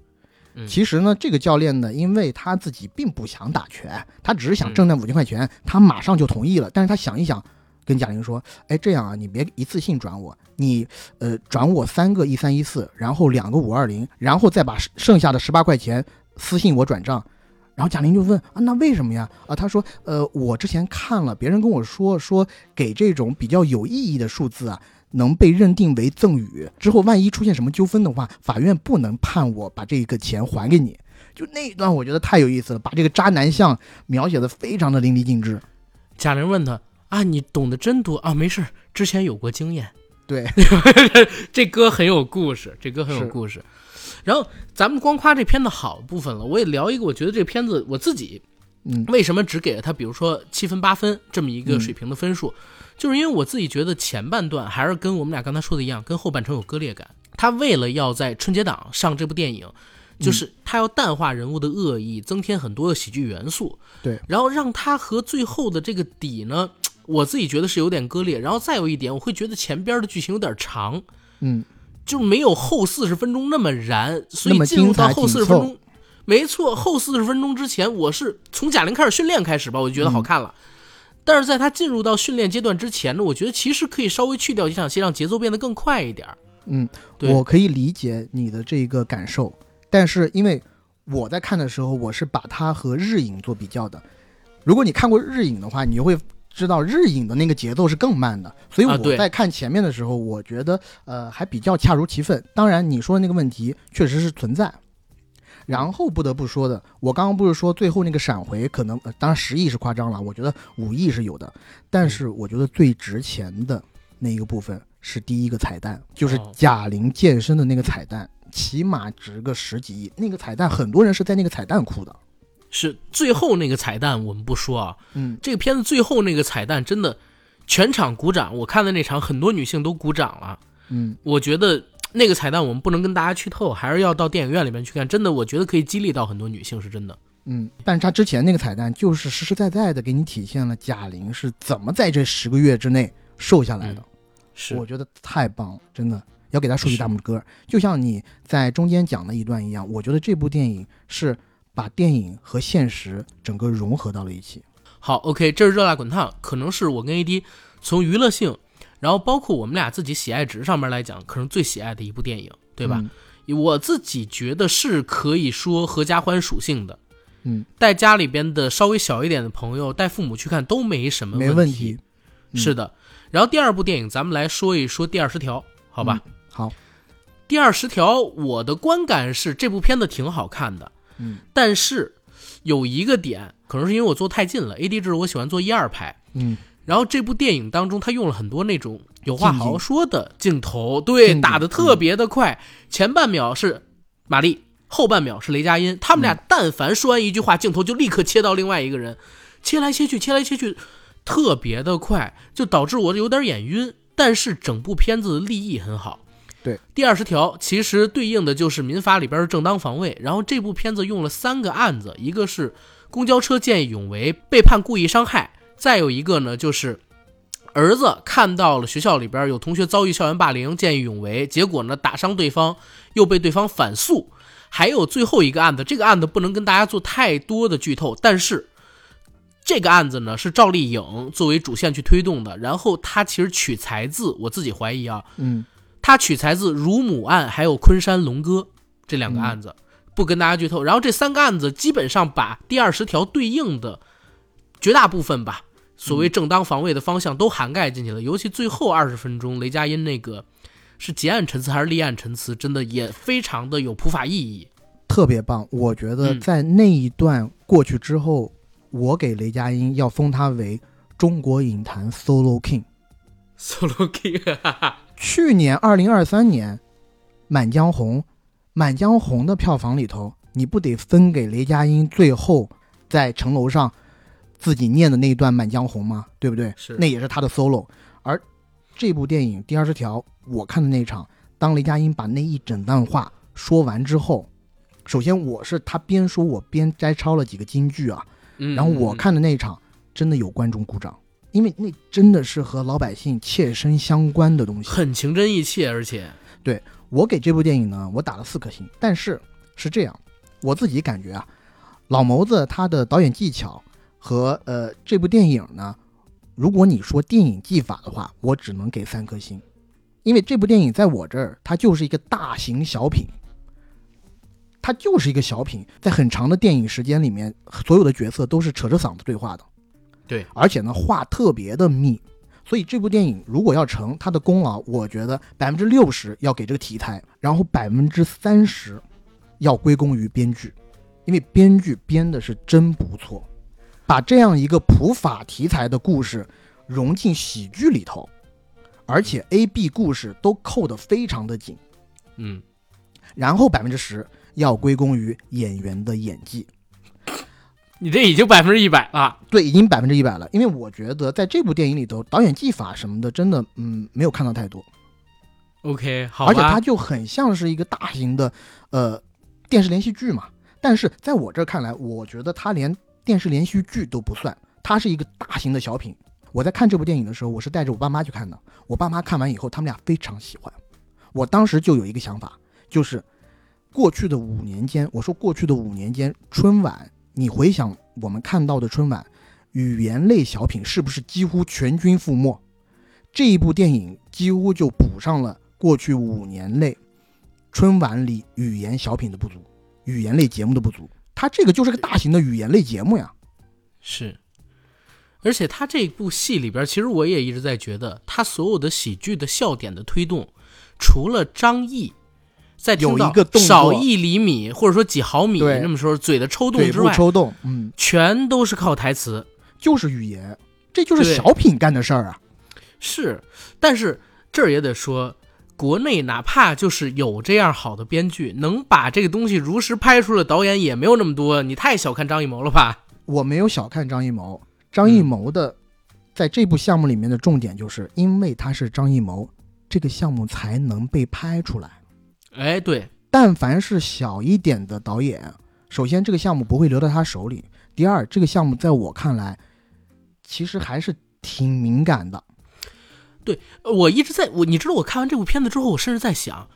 嗯其实呢，这个教练呢，因为他自己并不想打拳，他只是想挣那五千块钱，他马上就同意了。但是他想一想，跟贾玲说：“哎，这样啊，你别一次性转我，你呃转我三个一三一四，然后两个五二零，然后再把剩下的十八块钱私信我转账。”然后贾玲就问啊，那为什么呀？啊，他说，呃，我之前看了，别人跟我说，说给这种比较有意义的数字啊，能被认定为赠与，之后万一出现什么纠纷的话，法院不能判我把这个钱还给你。就那一段，我觉得太有意思了，把这个渣男相描写的非常的淋漓尽致。贾玲问他啊，你懂得真多啊，没事，之前有过经验。对，这歌很有故事，这歌很有故事。然后咱们光夸这片子好部分了，我也聊一个，我觉得这片子我自己嗯为什么只给了他，比如说七分八分这么一个嗯水平的分数，就是因为我自己觉得前半段还是跟我们俩刚才说的一样，跟后半程有割裂感。他为了要在春节档上这部电影，就是他要淡化人物的恶意，增添很多的喜剧元素，对，然后让他和最后的这个底呢，我自己觉得是有点割裂。然后再有一点，我会觉得前边的剧情有点长。嗯，就没有后四十分钟那么燃，所以进入到后四十分钟，没错，后四十分钟之前，我是从贾玲开始训练开始吧，我就觉得好看了。但是在她进入到训练阶段之前呢，我觉得其实可以稍微去掉几场戏，让节奏变得更快一点儿。嗯，我可以理解你的这个感受，但是因为我在看的时候，我是把它和日影做比较的。如果你看过日影的话，你就会知道日影的那个节奏是更慢的，所以我在看前面的时候，我觉得呃还比较恰如其分。当然，你说的那个问题确实是存在。然后不得不说的，我刚刚不是说最后那个闪回可能，呃、当然十亿是夸张了，我觉得五亿是有的，但是我觉得最值钱的那一个部分是第一个彩蛋，就是哦贾玲健身的那个彩蛋，起码值个十几亿。那个彩蛋很多人是在那个彩蛋哭的。是最后那个彩蛋，我们不说啊，嗯，这个片子最后那个彩蛋真的全场鼓掌，我看的那场很多女性都鼓掌了。嗯，我觉得那个彩蛋我们不能跟大家剧透，还是要到电影院里面去看。真的，我觉得可以激励到很多女性，是真的。嗯，但是他之前那个彩蛋就是实实在在的给你体现了贾玲是怎么在这十个月之内瘦下来的。是我觉得太棒了，真的要给他竖起大拇哥。就像你在中间讲的一段一样，我觉得这部电影是把电影和现实整个融合到了一起。好，OK，这是热辣滚烫，可能是我跟 AD 从娱乐性，然后包括我们俩自己喜爱值上面来讲，可能最喜爱的一部电影，对吧？我自己觉得是可以说合家欢属性的，嗯，带家里边的稍微小一点的朋友，带父母去看都没什么没问题。嗯是的，然后第二部电影，咱们来说一说第二十条，好吧？嗯好，第二十条，我的观感是这部片子挺好看的，嗯。但是有一个点，可能是因为我坐太近了，AD 制我喜欢坐一二排，嗯。然后这部电影当中，他用了很多那种有话好好说的镜头，对，打的特别的快，前半秒是玛丽，后半秒是雷佳音，他们俩嗯。但凡说完一句话，镜头就立刻切到另外一个人，切来切去，切来切去，特别的快，就导致我有点眼晕。但是整部片子的立意很好。对，第二十条其实对应的就是民法里边的正当防卫。然后这部片子用了三个案子，一个是公交车见义勇为被判故意伤害，再有一个呢就是儿子看到了学校里边有同学遭遇校园霸凌，见义勇为，结果呢打伤对方，又被对方反诉。还有最后一个案子，这个案子不能跟大家做太多的剧透，但是这个案子呢是赵丽颖作为主线去推动的，然后他其实取材自我自己怀疑啊，嗯，他取材自乳母案还有昆山龙哥这两个案子，不跟大家剧透。然后这三个案子基本上把第二十条对应的绝大部分吧，所谓正当防卫的方向都涵盖进去了。尤其最后二十分钟，雷佳音那个是结案陈词还是立案陈词，真的也非常的有普法意义。特别棒。我觉得嗯在那一段过去之后，我给雷佳音要封他为中国影坛 Solo King。Solo King，哈哈去年二零二三年，《满江红》，《满江红》的票房里头，你不得分给雷佳音最后在城楼上自己念的那一段《满江红》吗？对不对？是那也是他的 solo。而这部电影第二十条，我看的那场，当雷佳音把那一整段话说完之后，首先我是他边说我边摘抄了几个金句啊，嗯，然后我看的那一场，真的有观众鼓掌，因为那真的是和老百姓切身相关的东西。很情真意切，而且对我给这部电影呢，我打了四颗星。但是是这样，我自己感觉啊，老谋子他的导演技巧和呃这部电影呢，如果你说电影技法的话，我只能给三颗星，因为这部电影在我这儿它就是一个大型小品。它就是一个小品，在很长的电影时间里面，所有的角色都是扯着嗓子对话的，对，而且呢话特别的密，所以这部电影如果要成，它的功劳，我觉得百分之六十要给这个题材，然后百分之三十要归功于编剧，因为编剧编的是真不错，把这样一个普法题材的故事融进喜剧里头，而且 A、B 故事都扣得非常的紧，嗯，然后百分之十要归功于演员的演技。你这已经百分之一百了。对，已经百分之一百了。因为我觉得在这部电影里头，导演技法什么的，真的，嗯，没有看到太多。OK，好而且它，就很像是一个大型的，呃，电视连续剧嘛。但是在我这儿看来，我觉得它连电视连续剧都不算，它是一个大型的小品。我在看这部电影的时候，我是带着我爸妈去看的。我爸妈看完以后，他们俩非常喜欢。我当时就有一个想法，就是过去的五年间，我说过去的五年间，春晚，你回想我们看到的春晚，语言类小品是不是几乎全军覆没？这一部电影几乎就补上了过去五年内春晚里语言小品的不足，语言类节目的不足。它这个就是个大型的语言类节目呀。是，而且它这部戏里边，其实我也一直在觉得，它所有的喜剧的笑点的推动，除了张译在有一个动作少一厘米或者说几毫米对这么说嘴的抽动之外，部抽动，嗯，全都是靠台词。就是语言，这就是小品干的事儿啊。是，但是这儿也得说，国内哪怕就是有这样好的编剧，能把这个东西如实拍出来，导演也没有那么多。你太小看张艺谋了吧？我没有小看张艺谋，张艺谋的在这部项目里面的重点就是因为他是张艺谋，这个项目才能被拍出来。哎，对，但凡是小一点的导演，首先这个项目不会留到他手里；第二，这个项目在我看来，其实还是挺敏感的。对我一直在我，你知道我看完这部片子之后，我甚至在想，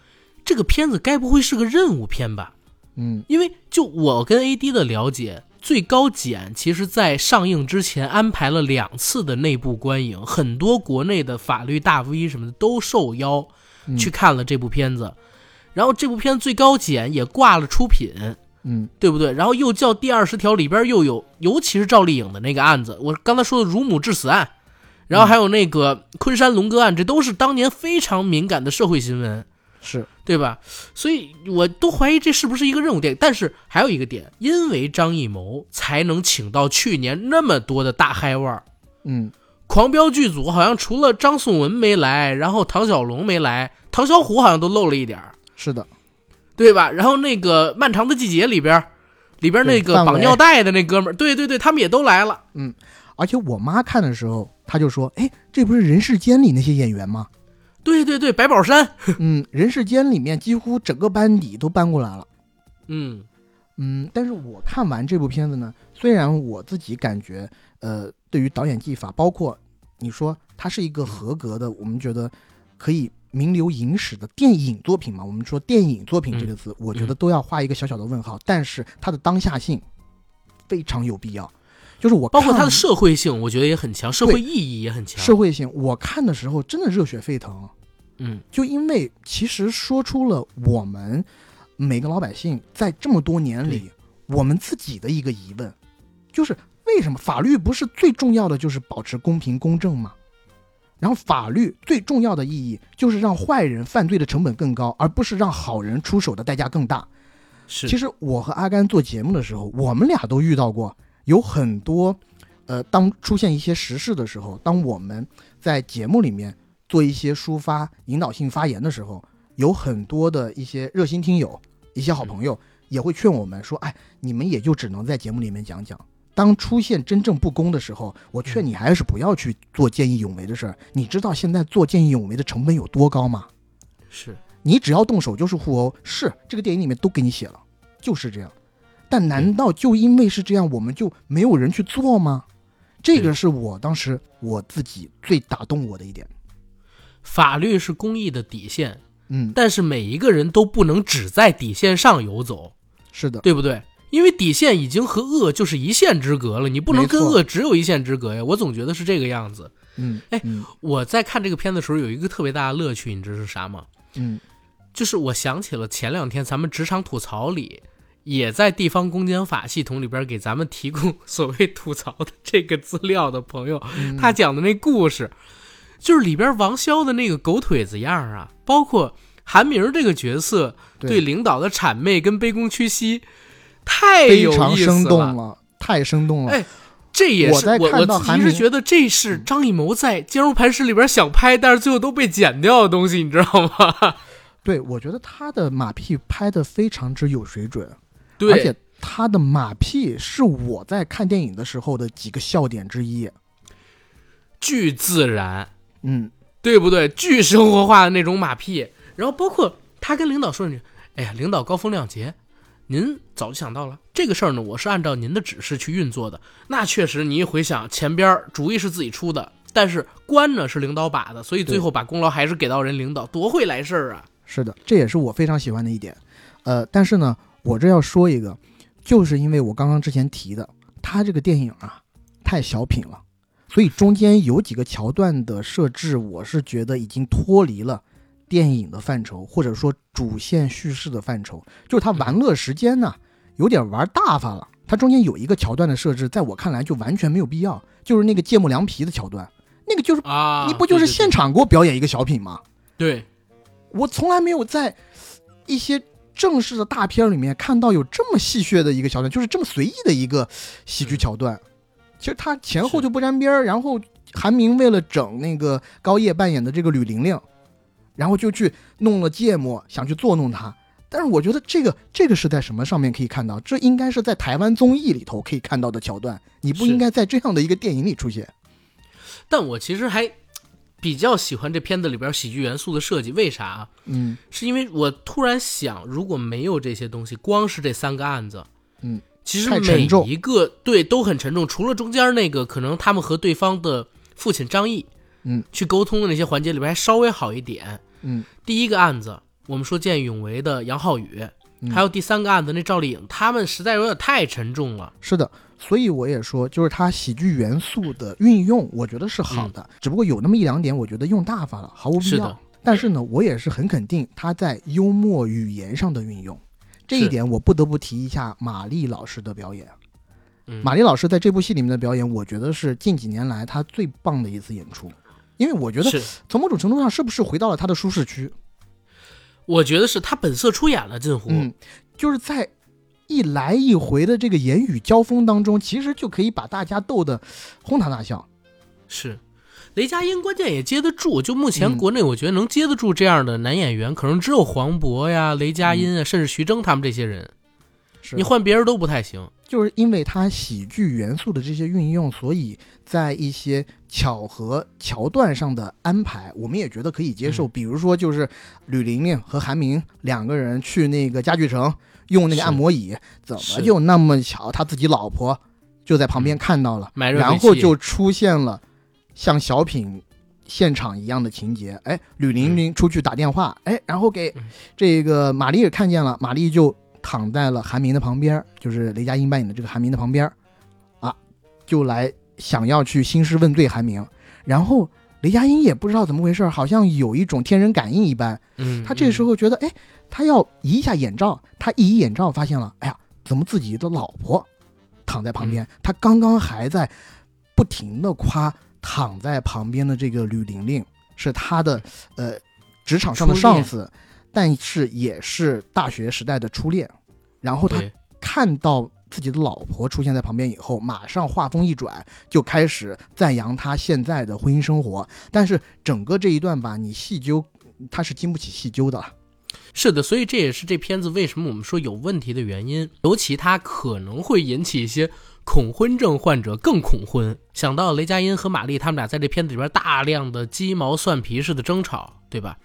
这个片子该不会是个任务片吧？嗯，因为就我跟 AD 的了解，最高检其实在上映之前安排了两次的内部观影，很多国内的法律大 V 什么的都受邀嗯去看了这部片子，然后这部片子最高检也挂了出品，嗯对不对？然后又叫第二十条里边又有，尤其是赵丽颖的那个案子，我刚才说的乳母致死案，然后还有那个昆山龙哥案，这都是当年非常敏感的社会新闻。是对吧？所以我都怀疑这是不是一个任务电影。但是还有一个点，因为张艺谋才能请到去年那么多的大嗨腕儿，嗯狂飙剧组好像除了张颂文没来，然后唐小龙没来，唐小虎好像都漏了一点儿，是的，对吧？然后那个《漫长的季节》里边，里边那个绑尿带的那哥们儿，对对对，他们也都来了。嗯而且我妈看的时候，她就说：“哎，这不是《人世间》里那些演员吗？对对对，白宝山，嗯，《人世间》里面几乎整个班底都搬过来了。嗯，嗯，但是我看完这部片子呢，虽然我自己感觉，呃，对于导演技法，包括你说他是一个合格的，我们觉得可以名流影史的电影作品嘛，我们说电影作品这个词，我觉得都要画一个小小的问号。但是它的当下性非常有必要，就是我包括它的社会性，我觉得也很强，社会意义也很强。社会性，我看的时候真的热血沸腾。嗯，就因为其实说出了我们每个老百姓在这么多年里，我们自己的一个疑问，就是为什么法律不是最重要的就是保持公平公正吗？然后法律最重要的意义就是让坏人犯罪的成本更高，而不是让好人出手的代价更大。是，其实我和阿甘做节目的时候，我们俩都遇到过有很多，呃，当出现一些时事的时候，当我们在节目里面做一些抒发、引导性发言的时候，有很多的一些热心听友、一些好朋友也会劝我们说：“哎，你们也就只能在节目里面讲讲。”当出现真正不公的时候，我劝你还是不要去做见义勇为的事儿。你知道现在做见义勇为的成本有多高吗？是，你只要动手就是互殴，是这个电影里面都给你写了，就是这样。但难道就因为是这样，我们就没有人去做吗？这个是我当时我自己最打动我的一点。法律是公益的底线，嗯，但是每一个人都不能只在底线上游走，是的，对不对？因为底线已经和恶就是一线之隔了，你不能跟恶只有一线之隔呀。我总觉得是这个样子。嗯，哎嗯我在看这个片的时候有一个特别大的乐趣，你知道是啥吗？嗯就是我想起了前两天咱们职场吐槽里，也在地方公检法系统里边给咱们提供所谓吐槽的这个资料的朋友，嗯他讲的那故事，就是里边王潇的那个狗腿子样啊，包括韩明这个角色对对领导的谄媚跟卑躬屈膝，太非有意思常生动了。太生动了。哎这也是我在看到我其实觉得这是张艺谋在《坚如磐石》里边想拍，但是最后都被剪掉的东西，你知道吗？对，我觉得他的马屁拍的非常之有水准，对，而且他的马屁是我在看电影的时候的几个笑点之一。巨自然，嗯，对不对？巨生活化的那种马屁，然后包括他跟领导说一句：“哎呀，领导高风亮节，您早就想到了这个事儿呢，我是按照您的指示去运作的。那确实，你一回想，前边儿主意是自己出的，但是官呢是领导把的，所以最后把功劳还是给到人领导，多会来事儿啊！是的，这也是我非常喜欢的一点。呃，但是呢，我这要说一个，就是因为我刚刚之前提的，他这个电影啊太小品了，所以中间有几个桥段的设置，我是觉得已经脱离了电影的范畴，或者说主线叙事的范畴，就是他玩乐时间呢有点玩大发了。它中间有一个桥段的设置，在我看来就完全没有必要，就是那个芥末凉皮的桥段，那个就是啊，你不就是现场给我表演一个小品吗？对我从来没有在一些正式的大片里面看到有这么戏谑的一个桥段，就是这么随意的一个喜剧桥段。其实他前后就不沾边儿，然后韩明为了整那个高叶扮演的这个吕玲玲，然后就去弄了芥末，想去作弄他。但是我觉得这个这个是在什么上面可以看到？这应该是在台湾综艺里头可以看到的桥段，你不应该在这样的一个电影里出现。但我其实还比较喜欢这片子里边喜剧元素的设计，为啥啊？嗯是因为我突然想，如果没有这些东西，光是这三个案子，嗯，其实每一个对都很沉重，除了中间那个可能他们和对方的父亲张毅，嗯，去沟通的那些环节里边还稍微好一点。嗯。第一个案子，我们说见义勇为的杨浩宇，嗯。还有第三个案子那赵丽颖，他们实在有点太沉重了。是的，所以我也说，就是它喜剧元素的运用，我觉得是好的，只不过有那么一两点，我觉得用大发了，毫无必要。是的。但是呢，我也是很肯定他在幽默语言上的运用，这一是。点我不得不提一下马丽老师的表演。嗯，马丽老师在这部戏里面的表演，我觉得是近几年来他最棒的一次演出，因为我觉得是，从某种程度上是不是回到了他的舒适区？我觉得是他本色出演了，近乎。嗯，就是在一来一回的这个言语交锋当中，其实就可以把大家逗得哄堂大笑。是，雷佳音关键也接得住，就目前嗯国内我觉得能接得住这样的男演员，可能只有黄渤呀、雷佳音啊，甚至徐峥他们这些人。是。你换别人都不太行。就是因为它喜剧元素的这些运用，所以在一些巧合桥段上的安排，我们也觉得可以接受。嗯。比如说，就是吕玲玲和韩明两个人去那个家具城用那个按摩椅，怎么就那么巧，他自己老婆就在旁边嗯。看到了，然后就出现了像小品现场一样的情节。哎，吕玲玲出去打电话，哎，然后给嗯。这个玛丽也看见了，玛丽就躺在了韩明的旁边，就是雷佳音扮演的这个韩明的旁边，啊，就来想要去兴师问罪韩明，然后雷佳音也不知道怎么回事，好像有一种天人感应一般，嗯，他这时候觉得，哎，他要移一下眼罩，他一移眼罩，发现了，哎呀，怎么自己的老婆躺在旁边？他刚刚还在不停的夸躺在旁边的这个吕玲玲是他的呃职场上的上司，但是也是大学时代的初恋。然后他看到自己的老婆出现在旁边以后，马上话锋一转，就开始赞扬他现在的婚姻生活。但是整个这一段吧，你细究，他是经不起细究的。是的，所以这也是这片子为什么我们说有问题的原因，尤其它可能会引起一些恐婚症患者更恐婚。想到雷佳音和马丽他们俩在这片子里边大量的鸡毛蒜皮式的争吵，对吧？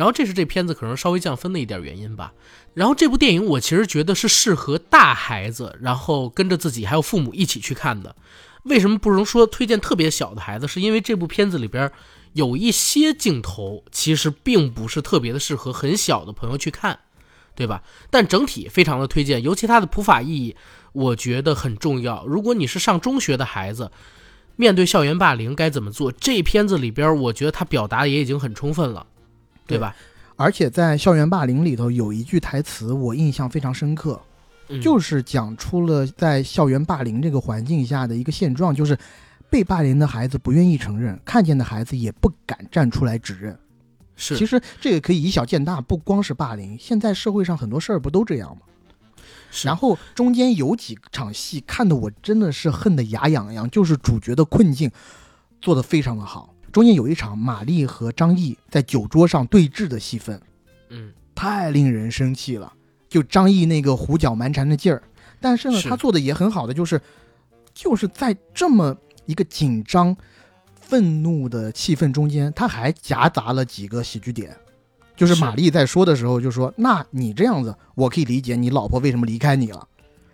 然后这是这片子可能稍微降分的一点原因吧。然后这部电影我其实觉得是适合大孩子，然后跟着自己还有父母一起去看的。为什么不能说推荐特别小的孩子？是因为这部片子里边有一些镜头其实并不是特别的适合很小的朋友去看，对吧？但整体非常的推荐，尤其它的普法意义，我觉得很重要。如果你是上中学的孩子，面对校园霸凌该怎么做？这片子里边，我觉得他表达的也已经很充分了，对吧？而且在校园霸凌里头有一句台词我印象非常深刻，嗯就是讲出了在校园霸凌这个环境下的一个现状，就是被霸凌的孩子不愿意承认，看见的孩子也不敢站出来指认。是，其实这个可以以小见大，不光是霸凌，现在社会上很多事儿不都这样吗？是然后中间有几场戏看得我真的是恨得牙痒痒，就是主角的困境做得非常的好。中间有一场马丽和张译在酒桌上对峙的戏份，嗯，太令人生气了。就张译那个胡搅蛮缠的劲儿，但是呢，是他做的也很好的，就是就是在这么一个紧张、愤怒的气氛中间，他还夹杂了几个喜剧点。就是是玛丽在说的时候就说：“那你这样子，我可以理解你老婆为什么离开你了。”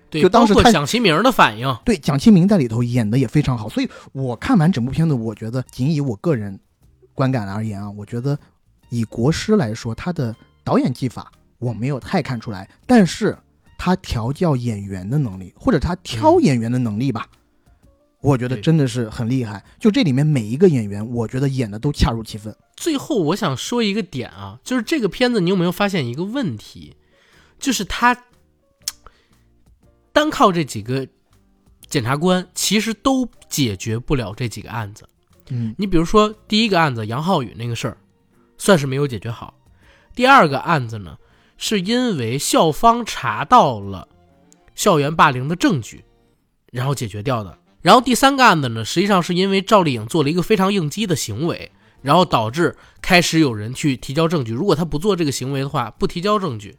对，就当时蒋奇明的反应，对，蒋奇明在里头演的也非常好，所以我看完整部片子，我觉得仅以我个人观感而言啊，我觉得以国师来说，他的导演技法我没有太看出来，但是他调教演员的能力，或者他挑演员的能力吧，我觉得真的是很厉害。就这里面每一个演员，我觉得演的都恰如其分。最后我想说一个点啊，就是这个片子你有没有发现一个问题，就是他单靠这几个检察官，其实都解决不了这几个案子。嗯，你比如说第一个案子杨浩宇那个事儿，算是没有解决好。第二个案子呢，是因为校方查到了校园霸凌的证据，然后解决掉的。然后第三个案子呢，实际上是因为赵丽颖做了一个非常应激的行为，然后导致开始有人去提交证据。如果他不做这个行为的话，不提交证据，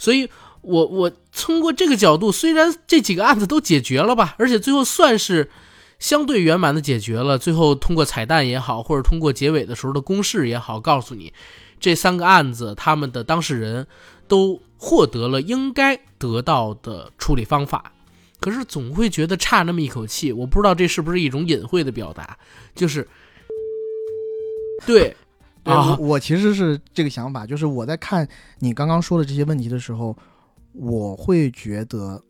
所以我我通过这个角度，虽然这几个案子都解决了吧，而且最后算是相对圆满的解决了。最后通过彩蛋也好，或者通过结尾的时候的公示也好，告诉你这三个案子他们的当事人都获得了应该得到的处理方法。可是总会觉得差那么一口气，我不知道这是不是一种隐晦的表达，就是 对对啊我，我其实是这个想法，就是我在看你刚刚说的这些问题的时候，我会觉得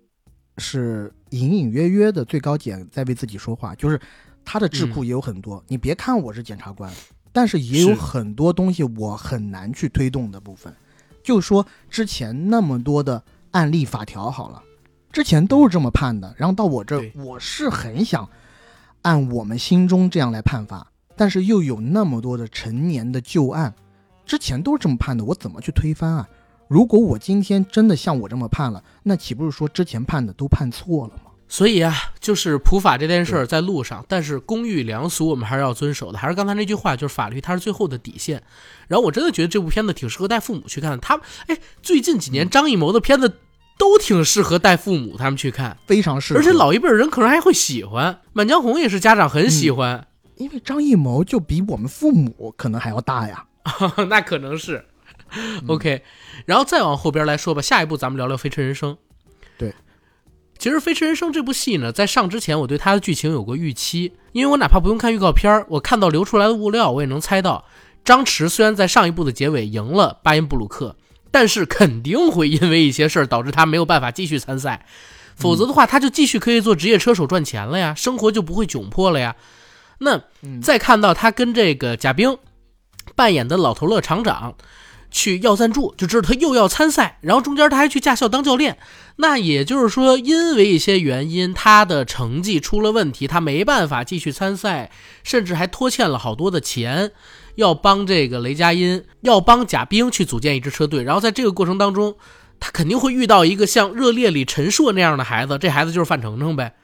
是隐隐约约的最高检在为自己说话，就是他的智库也有很多。你别看我是检察官，但是也有很多东西我很难去推动的部分。就说之前那么多的案例法条好了，之前都是这么判的，然后到我这儿，我是很想按我们心中这样来判罚，但是又有那么多的陈年的旧案，之前都是这么判的，我怎么去推翻啊？如果我今天真的像我这么判了，那岂不是说之前判的都判错了吗？所以啊，就是普法这件事儿在路上，但是公序良俗我们还是要遵守的。还是刚才那句话，就是法律它是最后的底线。然后我真的觉得这部片子挺适合带父母去看的。他哎，最近几年张艺谋的片子都挺适合带父母他们去看，非常适合。而且老一辈人可能还会喜欢。《满江红》也是家长很喜欢，因为张艺谋就比我们父母可能还要大呀。那可能是。OK，然后再往后边来说吧，下一步咱们聊聊《飞驰人生》。对。其实《飞驰人生》这部戏呢，在上之前，我对它的剧情有过预期，因为我哪怕不用看预告片我看到流出来的物料，我也能猜到，张弛虽然在上一部的结尾赢了巴音布鲁克，但是肯定会因为一些事儿导致他没有办法继续参赛，否则的话，他就继续可以做职业车手赚钱了呀，生活就不会窘迫了呀。那再看到他跟这个贾冰扮演的老头乐厂长。去要赞助，就知道他又要参赛，然后中间他还去驾校当教练，那也就是说，因为一些原因，他的成绩出了问题，他没办法继续参赛，甚至还拖欠了好多的钱，要帮这个雷佳音，要帮贾冰去组建一支车队，然后在这个过程当中，他肯定会遇到一个像《热烈》里陈硕那样的孩子，这孩子就是范丞丞呗，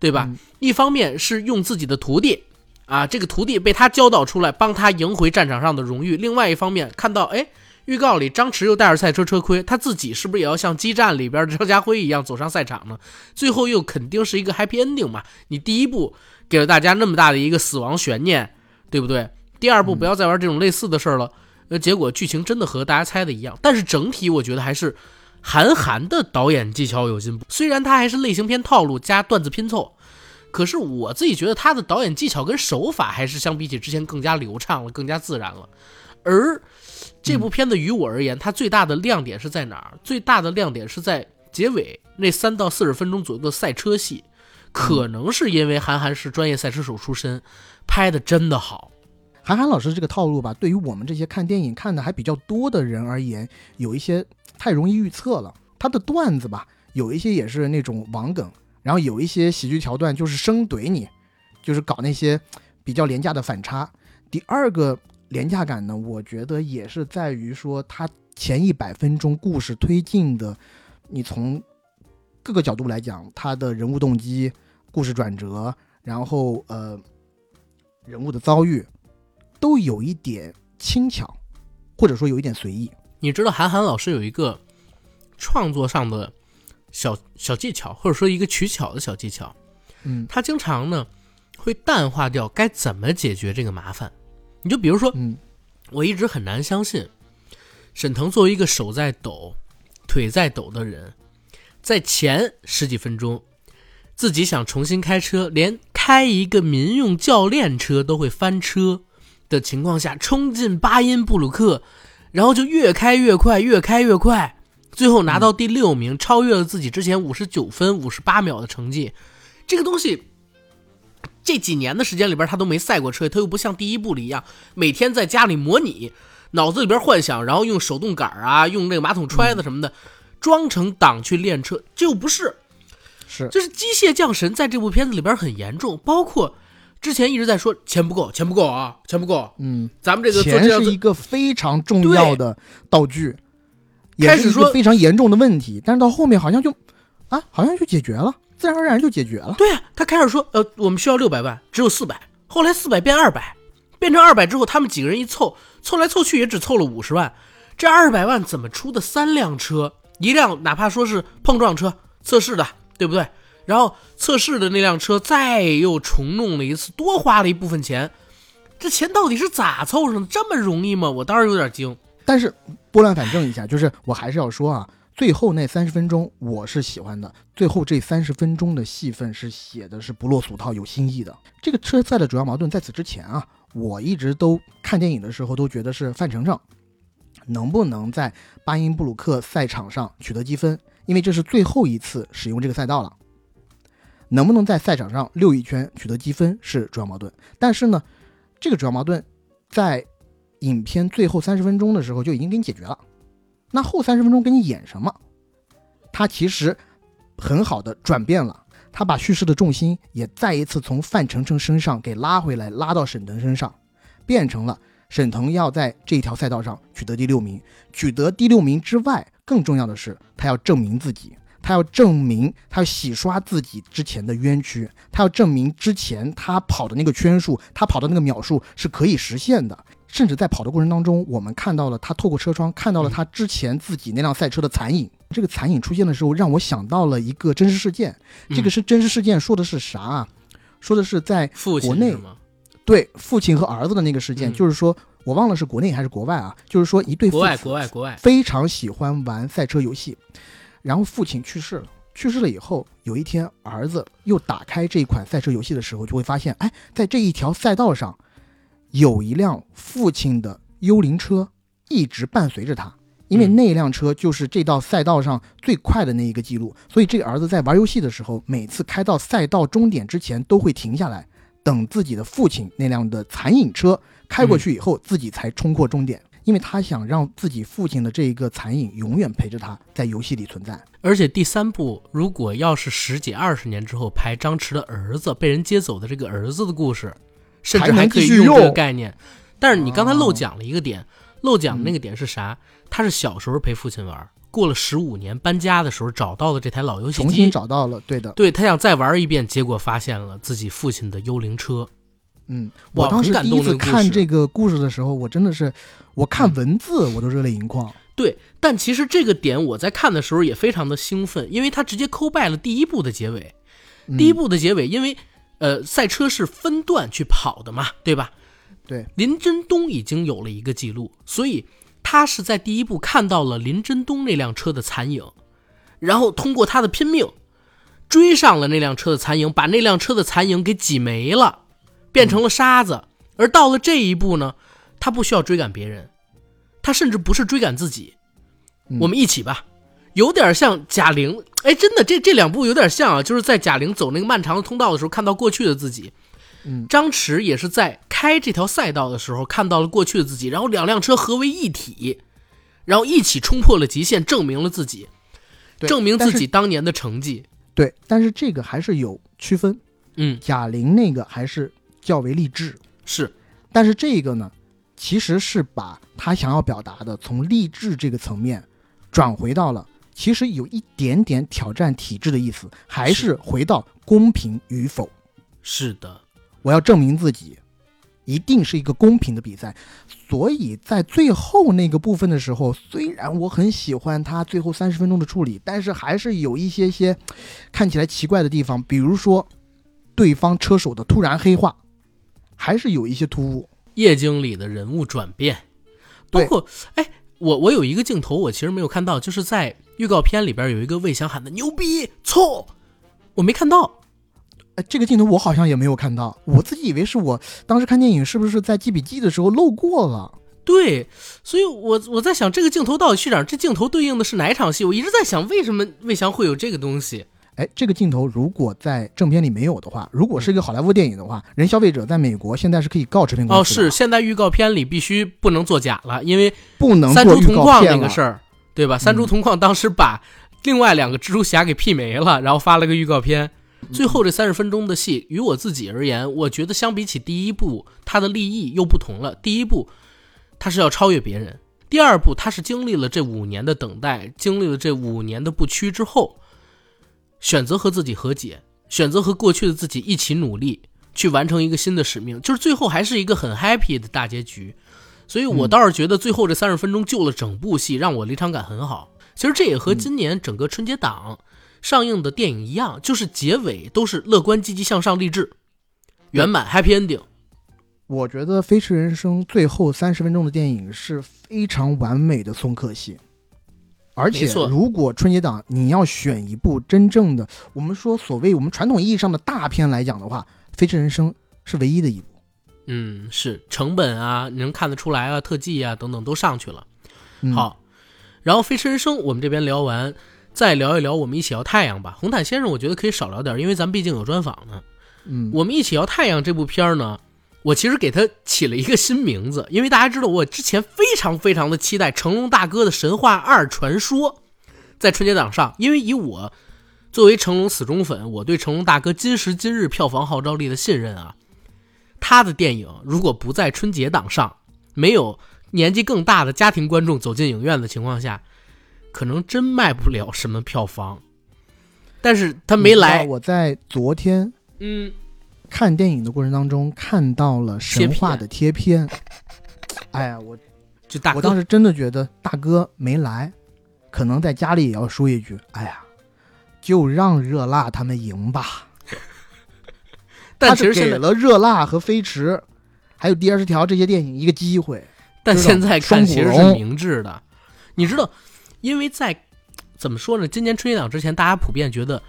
对吧？一方面是用自己的徒弟，啊，这个徒弟被他教导出来，帮他赢回战场上的荣誉；另外一方面看到，哎。预告里，张弛又带着赛车车盔，他自己是不是也要像激战里边的张家辉一样走上赛场呢？最后又肯定是一个 happy ending 嘛？你第一部给了大家那么大的一个死亡悬念，对不对？第二部不要再玩这种类似的事儿了。那结果剧情真的和大家猜的一样，但是整体我觉得还是韩寒的导演技巧有进步。虽然他还是类型片套路加段子拼凑，可是我自己觉得他的导演技巧跟手法还是相比起之前更加流畅了，更加自然了。而这部片子于我而言，它最大的亮点是在哪儿？最大的亮点是在结尾那三到四十分钟左右的赛车戏，可能是因为韩寒是专业赛车手出身，拍的真的好。韩寒老师这个套路吧，对于我们这些看电影看的还比较多的人而言，有一些太容易预测了。他的段子吧，有一些也是那种网梗，然后有一些喜剧桥段就是生怼你，就是搞那些比较廉价的反差。第二个。廉价感呢？我觉得也是在于说，它前一百分钟故事推进的，你从各个角度来讲，它的人物动机、故事转折，然后呃人物的遭遇，都有一点轻巧，或者说有一点随意。你知道韩寒老师有一个创作上的小小技巧，或者说一个取巧的小技巧，嗯，他经常呢会淡化掉该怎么解决这个麻烦。你就比如说，嗯，我一直很难相信，沈腾作为一个手在抖、腿在抖的人，在前十几分钟，自己想重新开车，连开一个民用教练车都会翻车的情况下，冲进巴音布鲁克，然后就越开越快，越开越快，最后拿到第六名，超越了自己之前五十九分五十八秒的成绩，这个东西。这几年的时间里边，他都没赛过车，他又不像第一部里一样，每天在家里模拟，脑子里边幻想，然后用手动杆啊，用那个马桶揣子什么的，装成档去练车，这又不是，是，就是机械降神在这部片子里边很严重，包括之前一直在说钱不够，钱不够啊，钱不够，嗯，咱们这个钱是一个非常重要的道具，开始说非常严重的问题，但是到后面好像就，啊，好像就解决了。自然而然就解决了。对啊，他开始说，呃，我们需要六百万，只有四百。后来四百变二百，变成二百之后，他们几个人一凑，凑来凑去也只凑了五十万。这二百万怎么出的？三辆车，一辆哪怕说是碰撞车测试的，对不对？然后测试的那辆车再又重弄了一次，多花了一部分钱。这钱到底是咋凑上的？这么容易吗？我当时有点惊。但是拨乱反正一下，就是我还是要说啊。最后那三十分钟我是喜欢的，最后这三十分钟的戏份是写的是不落俗套、有新意的。这个车赛的主要矛盾在此之前啊，我一直都看电影的时候都觉得是范丞丞能不能在巴音布鲁克赛场上取得积分，因为这是最后一次使用这个赛道了，能不能在赛场上溜一圈取得积分是主要矛盾。但是呢，这个主要矛盾在影片最后三十分钟的时候就已经给你解决了。那后三十分钟给你演什么？他其实很好的转变了，他把叙事的重心也再一次从范丞丞身上给拉回来，拉到沈腾身上，变成了沈腾要在这条赛道上取得第六名。取得第六名之外，更重要的是他要证明自己，他要证明，他要洗刷自己之前的冤屈，他要证明之前他跑的那个圈数，他跑的那个秒数是可以实现的。甚至在跑的过程当中，我们看到了他透过车窗看到了他之前自己那辆赛车的残影。这个残影出现的时候，让我想到了一个真实事件。这个是真实事件，说的是啥啊？说的是在国内？对父亲和儿子的那个事件，嗯就是说我忘了是国内还是国外啊？就是说一对父国外，子国外，国外。非常喜欢玩赛车游戏，然后父亲去世了。去世了以后，有一天儿子又打开这一款赛车游戏的时候，就会发现，哎，在这一条赛道上，有一辆父亲的幽灵车一直伴随着他，因为嗯那辆车就是这道赛道上最快的那一个记录。所以这个儿子在玩游戏的时候，每次开到赛道终点之前，都会停下来，等自己的父亲那辆的残影车开过去以后，自己才冲过终点。因为他想让自己父亲的这一个残影永远陪着他，在游戏里存在。而且第三部，如果要是十几二十年之后拍张弛的儿子被人接走的这个儿子的故事，甚至还可以用这个概念。但是你刚才漏哦讲了一个点，漏讲的那个点是啥？他是小时候陪父亲玩，过了十五年搬家的时候找到了这台老游戏机重新机，找到了，对的，对他想再玩一遍，结果发现了自己父亲的幽灵车。嗯，我当时感第一次看这个故事的时候，我真的是，我看嗯文字我都热泪盈眶。对，但其实这个点我在看的时候也非常的兴奋，因为他直接抠败了第一部的结尾。嗯第一部的结尾，因为呃赛车是分段去跑的嘛，对吧？对，林真东已经有了一个记录，所以他是在第一步看到了林真东那辆车的残影，然后通过他的拼命追上了那辆车的残影，把那辆车的残影给挤没了，变成了沙子。而到了这一步呢，他不需要追赶别人，他甚至不是追赶自己，嗯我们一起吧。有点像贾玲，哎，真的，这这两部有点像啊，就是在贾玲走那个漫长的通道的时候，看到过去的自己，嗯，张弛也是在开这条赛道的时候看到了过去的自己，然后两辆车合为一体，然后一起冲破了极限，证明了自己，证明自己当年的成绩。对，但是这个还是有区分，嗯，贾玲那个还是较为励志，是，但是这个呢，其实是把他想要表达的从励志这个层面转回到了。其实有一点点挑战体制的意思，还是回到公平与否。是的，我要证明自己，一定是一个公平的比赛。所以在最后那个部分的时候，虽然我很喜欢他最后三十分钟的处理，但是还是有一些些看起来奇怪的地方，比如说对方车手的突然黑化，还是有一些突兀。夜经理的人物转变，包对括哎，我我有一个镜头我其实没有看到，就是在预告片里边有一个魏翔喊的牛逼错，我没看到。哎，这个镜头我好像也没有看到，我自己以为是我当时看电影是不是在记笔记的时候漏过了。对，所以我我在想这个镜头到底去哪儿？这镜头对应的是哪一场戏？我一直在想为什么魏翔会有这个东西。哎，这个镜头如果在正片里没有的话，如果是一个好莱坞电影的话，人消费者在美国现在是可以告制片公哦，司的是现在预告片里必须不能作假了，因为不能三做预告蛛同框那个事儿，对吧？三株同框当时把另外两个蜘蛛侠给媲美了，然后发了个预告片。最后这三十分钟的戏，于我自己而言，我觉得相比起第一部，它的立意又不同了。第一部，它是要超越别人；第二部，它是经历了这五年的等待，经历了这五年的不屈之后，选择和自己和解，选择和过去的自己一起努力，去完成一个新的使命，就是最后还是一个很 happy 的大结局。所以我嗯倒是觉得最后这三十分钟救了整部戏，让我离场感很好。其实这也和今年整个春节档上映的电影一样，就是结尾都是乐观、积极向上、励志、圆满、happy ending。我觉得《飞驰人生》最后三十分钟的电影是非常完美的送客戏，而且如果春节档你要选一部真正的我们说所谓我们传统意义上的大片来讲的话，《飞驰人生》是唯一的一部。嗯，是成本啊，能看得出来啊，特技啊等等都上去了。嗯、，好，然后《飞驰人生》我们这边聊完，再聊一聊我们一起摇太阳吧。红毯先生，我觉得可以少聊点，因为咱们毕竟有专访呢。嗯，我们一起摇太阳这部片儿呢，我其实给他起了一个新名字，因为大家知道我之前非常非常的期待成龙大哥的《神话二传说》在春节档上，因为以我作为成龙死忠粉，我对成龙大哥今时今日票房号召力的信任啊，他的电影如果不在春节档上，没有年纪更大的家庭观众走进影院的情况下，可能真卖不了什么票房。但是他没来。我在昨天嗯，看电影的过程当中看到了神话的贴片。哎呀，我就大哥，我当时真的觉得大哥没来，可能在家里也要说一句：“哎呀，就让热辣他们赢吧。”但其实现在，给了热辣和飞驰，还有第二十条这些电影一个机会。但现在看双其实是明智的。你知道，因为在怎么说呢？今年春节档之前，大家普遍觉得，哎，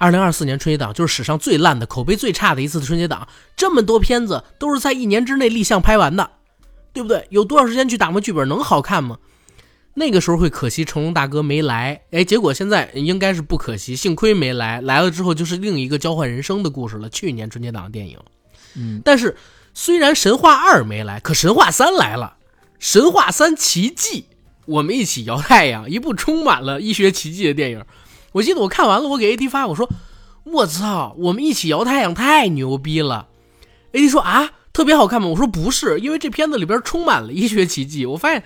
二零二四年春节档就是史上最烂的、口碑最差的一次的春节档。这么多片子都是在一年之内立项拍完的，对不对？有多少时间去打磨剧本，能好看吗？那个时候会可惜成龙大哥没来，哎，结果现在应该是不可惜，幸亏没来，来了之后就是另一个交换人生的故事了。去年春节档的电影，嗯，但是虽然神话二没来，可神话三来了。神话三奇迹，我们一起摇太阳，一部充满了医学奇迹的电影。我记得我看完了，我给 AD 发，我说：“我操，我们一起摇太阳太牛逼了。”AD 说：“啊，特别好看吗？”我说：“不是，因为这片子里边充满了医学奇迹。”我发现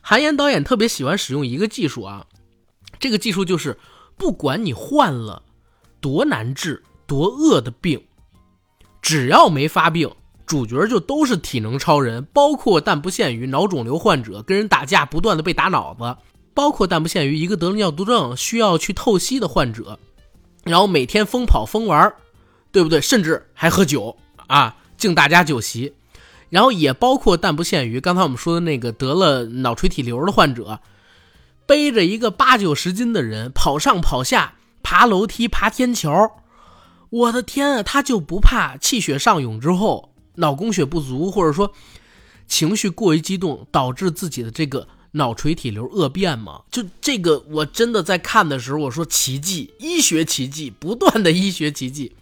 韩延导演特别喜欢使用一个技术啊，这个技术就是不管你患了多难治、多恶的病，只要没发病，主角就都是体能超人，包括但不限于脑肿瘤患者跟人打架不断的被打脑子，包括但不限于一个得了尿毒症需要去透析的患者，然后每天疯跑疯玩，对不对？甚至还喝酒啊，敬大家酒席，然后也包括但不限于刚才我们说的那个得了脑垂体瘤的患者，背着一个八九十斤的人跑上跑下，爬楼梯、爬天桥。我的天啊，他就不怕气血上涌之后脑供血不足，或者说情绪过于激动，导致自己的这个脑垂体瘤恶变吗？就这个，我真的在看的时候，我说奇迹，医学奇迹，不断的医学奇迹。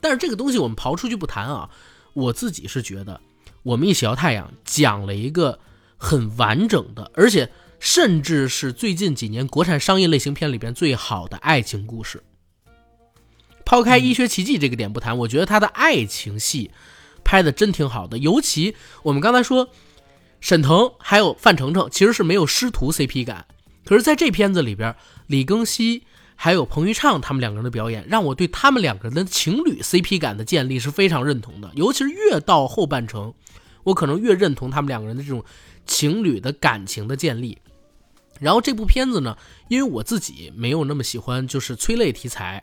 但是这个东西我们刨出去不谈啊，我自己是觉得，我们一起摇太阳讲了一个很完整的，而且甚至是最近几年国产商业类型片里边最好的爱情故事。抛开医学奇迹这个点不谈，我觉得他的爱情戏拍的真挺好的。尤其我们刚才说，沈腾还有范丞丞其实是没有师徒 CP 感，可是在这片子里边，李庚希还有彭昱畅他们两个人的表演，让我对他们两个人的情侣 CP 感的建立是非常认同的。尤其是越到后半程，我可能越认同他们两个人的这种情侣的感情的建立。然后这部片子呢，因为我自己没有那么喜欢就是催泪题材。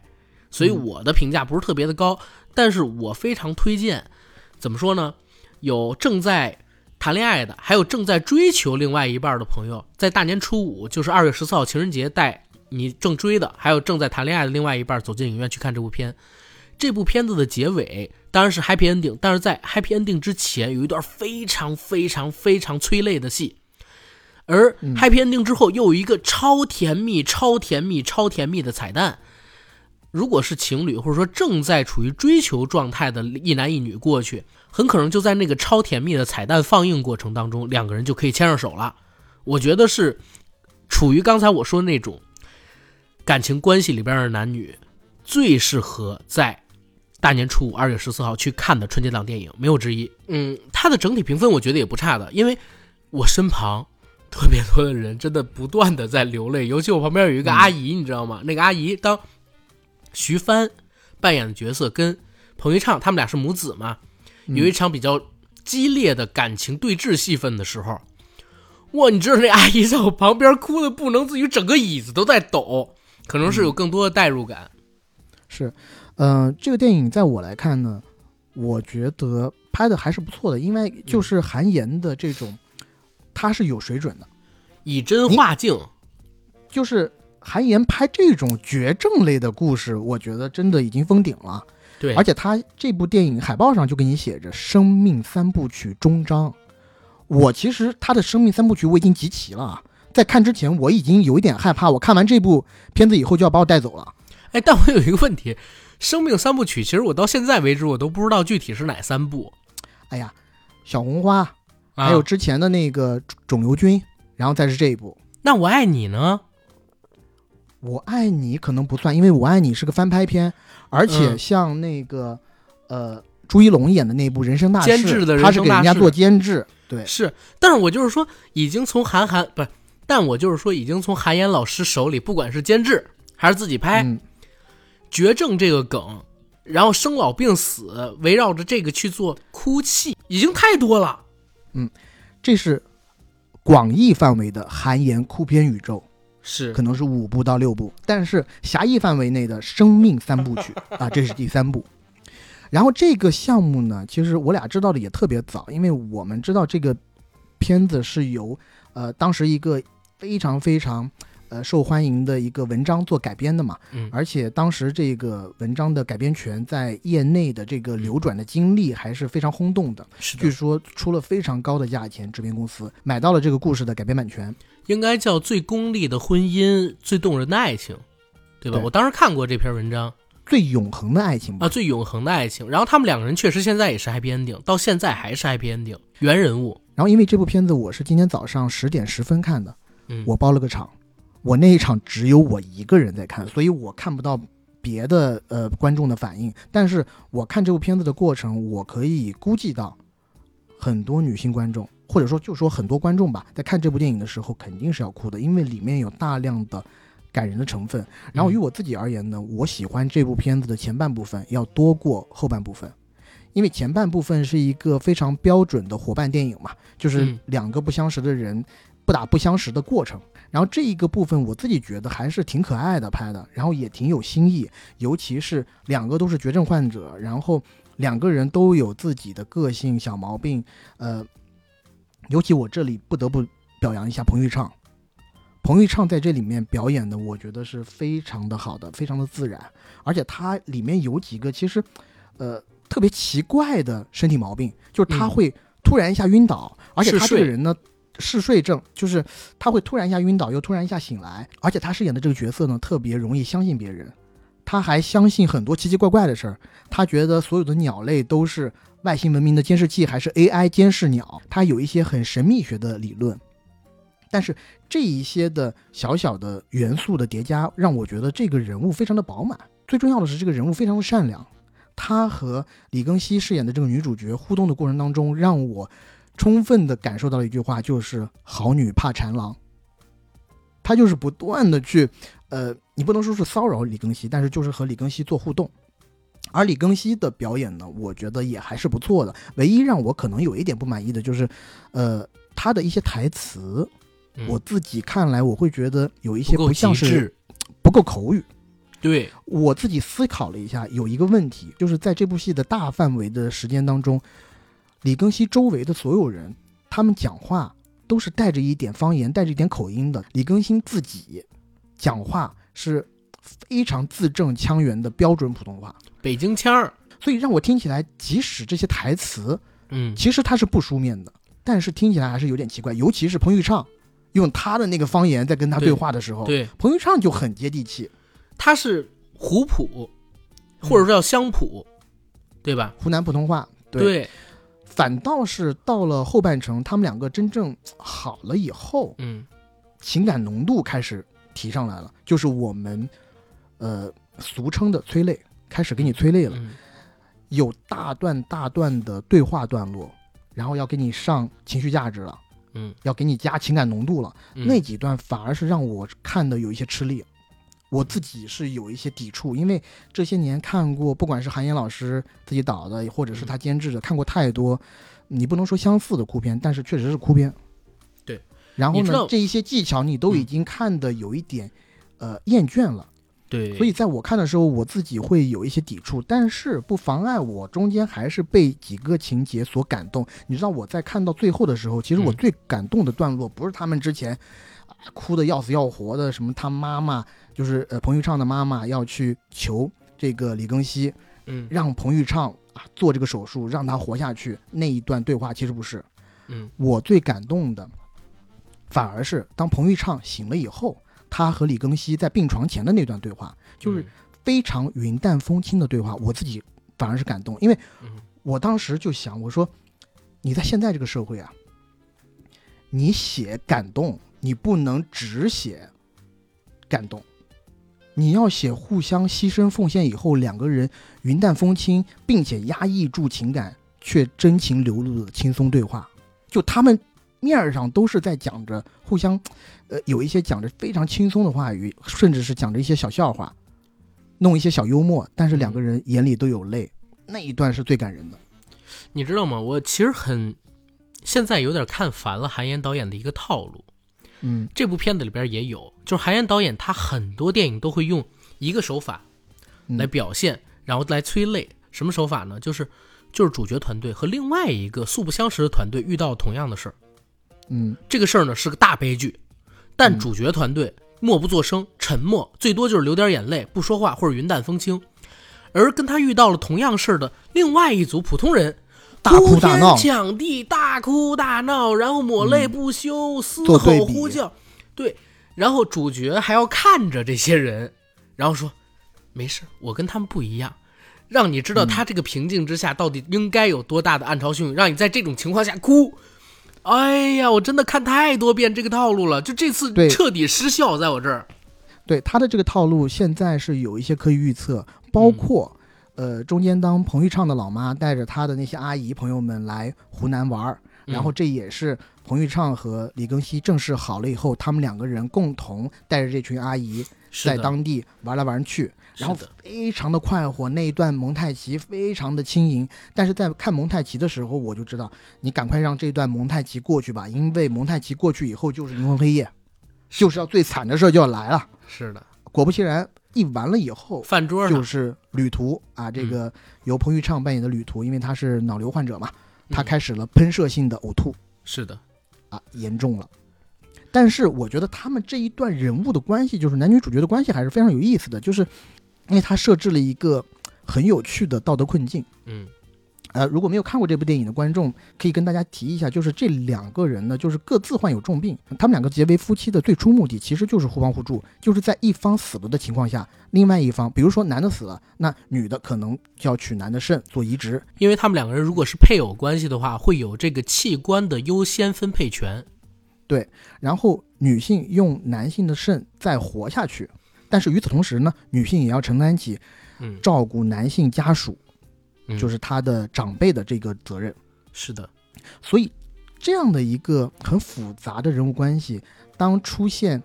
所以我的评价不是特别的高，但是我非常推荐。怎么说呢？有正在谈恋爱的，还有正在追求另外一半的朋友，在大年初五，就是二月十四号情人节，带你正追的，还有正在谈恋爱的另外一半走进影院去看这部片。这部片子的结尾当然是 happy ending，但是在 happy ending 之前有一段非常非常非常催泪的戏，而 happy ending 之后又有一个超甜蜜、超甜蜜、超甜蜜的彩蛋。如果是情侣，或者说正在处于追求状态的一男一女过去，很可能就在那个超甜蜜的彩蛋放映过程当中，两个人就可以牵上手了。我觉得是处于刚才我说的那种感情关系里边的男女，最适合在大年初五二月十四号去看的春节档电影，没有之一。嗯，它的整体评分我觉得也不差的，因为我身旁特别多的人真的不断的在流泪，尤其我旁边有一个阿姨，你知道吗？那个阿姨当。徐帆扮演的角色跟彭昱畅他们俩是母子嘛，有一场比较激烈的感情对峙戏份的时候，哇，你知道那阿姨在我旁边哭的不能自己，整个椅子都在抖，可能是有更多的代入感。是，嗯、这个电影在我来看呢，我觉得拍的还是不错的，因为就是韩延的这种，他是有水准的，以真化境，就是韩延拍这种绝症类的故事，我觉得真的已经封顶了。对，而且他这部电影海报上就给你写着“生命三部曲终章”。我其实他的生命三部曲我已经集齐了啊，在看之前我已经有一点害怕，我看完这部片子以后就要把我带走了。哎，但我有一个问题，《生命三部曲》其实我到现在为止我都不知道具体是哪三部，哎呀，小红花，啊还有之前的那个肿瘤君，然后再是这一部。那我爱你呢？我爱你可能不算，因为我爱你是个翻拍片，而且嗯。像那个、呃朱一龙演的那部《人生大事》，监制的他是给人家做监制，对，是，但是我就是说，已经从韩寒不是，但我就是说，已经从韩岩老师手里，不管是监制还是自己拍，嗯，绝症这个梗，然后生老病死，围绕着这个去做哭泣，已经太多了。嗯这是广义范围的韩延哭片宇宙，是可能是五部到六部，但是狭义范围内的生命三部曲啊，这是第三部。然后这个项目呢，其实我俩知道的也特别早，因为我们知道这个片子是由呃当时一个非常非常呃受欢迎的一个文章做改编的嘛，嗯而且当时这个文章的改编权在业内的这个流转的经历还是非常轰动的，是的，据说出了非常高的价钱，制片公司买到了这个故事的改编版权。应该叫最功利的婚姻，最动人的爱情，对吧？对我当时看过这篇文章最永恒的爱情吧啊，，最永恒的爱情。然后他们两个人确实现在也是 happy ending，到现在还是 happy ending，原人物。然后因为这部片子我是今天早上十点十分看的，嗯，我包了个场，我那一场只有我一个人在看，所以我看不到别的呃观众的反应。但是我看这部片子的过程，我可以估计到很多女性观众，或者说就说很多观众吧，在看这部电影的时候肯定是要哭的，因为里面有大量的感人的成分。然后于我自己而言呢，我喜欢这部片子的前半部分要多过后半部分。因为前半部分是一个非常标准的伙伴电影嘛，就是两个不相识的人不打不相识的过程。然后这一个部分我自己觉得还是挺可爱的拍的，然后也挺有新意，尤其是两个都是绝症患者，然后两个人都有自己的个性小毛病，呃，尤其我这里不得不表扬一下彭昱畅，彭昱畅在这里面表演的，我觉得是非常的好的，非常的自然，而且他里面有几个其实，呃，特别奇怪的身体毛病，就是他嗯。会突然一下晕倒，而且他这个人呢。嗜睡症就是他会突然一下晕倒，又突然一下醒来，而且他饰演的这个角色呢，特别容易相信别人，他还相信很多奇奇怪怪的事儿，他觉得所有的鸟类都是外星文明的监视器，还是 AI 监视鸟，它有一些很神秘学的理论。但是这一些的小小的元素的叠加，让我觉得这个人物非常的饱满。最重要的是，这个人物非常的善良。他和李庚希饰演的这个女主角互动的过程当中，让我充分的感受到了一句话，就是“好女怕缠郎”。他就是不断的去，呃，你不能说是骚扰李庚希，但是就是和李庚希做互动。而李庚希的表演呢，我觉得也还是不错的。唯一让我可能有一点不满意的就是，呃，他的一些台词，嗯我自己看来我会觉得有一些不像是，不够口语。对，我自己思考了一下，有一个问题，就是在这部戏的大范围的时间当中，李庚希周围的所有人，他们讲话都是带着一点方言、带着一点口音的。李庚希自己讲话是非常字正腔圆的标准普通话，北京腔儿，所以让我听起来，即使这些台词嗯，其实它是不书面的，但是听起来还是有点奇怪，尤其是彭昱畅。用他的那个方言在跟他对对话的时候，对，彭昱畅就很接地气。他是湖普，或者说叫湘普，对吧？湖南普通话，对。对，反倒是到了后半程，他们两个真正好了以后，嗯，情感浓度开始提上来了，就是我们呃俗称的催泪，开始给你催泪了，嗯有大段大段的对话段落，然后要给你上情绪价值了，嗯，要给你加情感浓度了，嗯那几段反而是让我看的有一些吃力。我自己是有一些抵触，因为这些年看过，不管是韩延老师自己导的，或者是他监制的，看过太多，你不能说相似的哭片，但是确实是哭片。对。然后呢这一些技巧你都已经看的有一点，呃，厌倦了。对，所以在我看的时候，我自己会有一些抵触，但是不妨碍我中间还是被几个情节所感动。你知道我在看到最后的时候，其实我嗯最感动的段落不是他们之前啊哭的要死要活的，什么他妈妈就是呃彭昱畅的妈妈要去求这个李庚希嗯让彭昱畅啊做这个手术让他活下去那一段对话，其实不是。嗯我最感动的，反而是当彭昱畅醒了以后，他和李庚希在病床前的那段对话，就是嗯。非常云淡风轻的对话，我自己反而是感动，因为嗯。我当时就想，我说你在现在这个社会啊，你写感动，你不能只写感动，你要写互相牺牲奉献以后两个人云淡风轻，并且压抑住情感却真情流露的轻松对话，就他们。面儿上都是在讲着互相，呃，有一些讲着非常轻松的话语，甚至是讲着一些小笑话，弄一些小幽默，但是两嗯个人眼里都有泪，那一段是最感人的。你知道吗？我其实很现在有点看烦了韩延导演的一个套路。嗯这部片子里边也有，就是韩延导演他很多电影都会用一个手法嗯来表现，然后来催泪。什么手法呢？就是就是主角团队和另外一个素不相识的团队遇到同样的事儿，嗯。这个事儿呢是个大悲剧，但嗯。主角团队默不作声，沉默，最多就是流点眼泪，不说话或者云淡风轻。而跟他遇到了同样事儿的另外一组普通人，大哭大闹。抢地，大哭大闹，然后抹泪不休，嘶吼呼叫，对，然后主角还要看着这些人，然后说没事，我跟他们不一样，让你知道他这个平静之下到底应该有多大的暗潮汹涌，让你在这种情况下哭。哎呀，我真的看太多遍这个套路了，就这次彻底失效，在我这儿。对他的这个套路，现在是有一些可以预测，包括、呃中间当彭昱畅的老妈带着她的那些阿姨朋友们来湖南玩儿，然后嗯。这也是彭昱畅和李庚希正式好了以后，他们两个人共同带着这群阿姨在当地玩来玩去，然后非常的快活，那一段蒙太奇非常的轻盈。但是在看蒙太奇的时候，我就知道你赶快让这段蒙太奇过去吧，因为蒙太奇过去以后就是灵魂黑夜，就是要最惨的事就要来了。是的，果不其然，一完了以后，饭桌上。就是旅途啊，这个由彭昱畅扮演的旅途，因为他是脑瘤患者嘛，他嗯开始了喷射性的呕吐。是的，啊，严重了。但是我觉得他们这一段人物的关系，就是男女主角的关系，还是非常有意思的，就是因为他设置了一个很有趣的道德困境。嗯呃，如果没有看过这部电影的观众，可以跟大家提一下，就是这两个人呢，就是各自患有重病，他们两个结为夫妻的最初目的其实就是互帮互助，就是在一方死了的情况下，另外一方，比如说男的死了，那女的可能就要取男的肾做移植，因为他们两个人如果是配偶关系的话，会有这个器官的优先分配权。对然后女性用男性的肾再活下去，但是与此同时呢，女性也要承担起嗯，照顾男性家属，嗯。就是他的长辈的这个责任。是的，所以，这样的一个很复杂的人物关系，当出现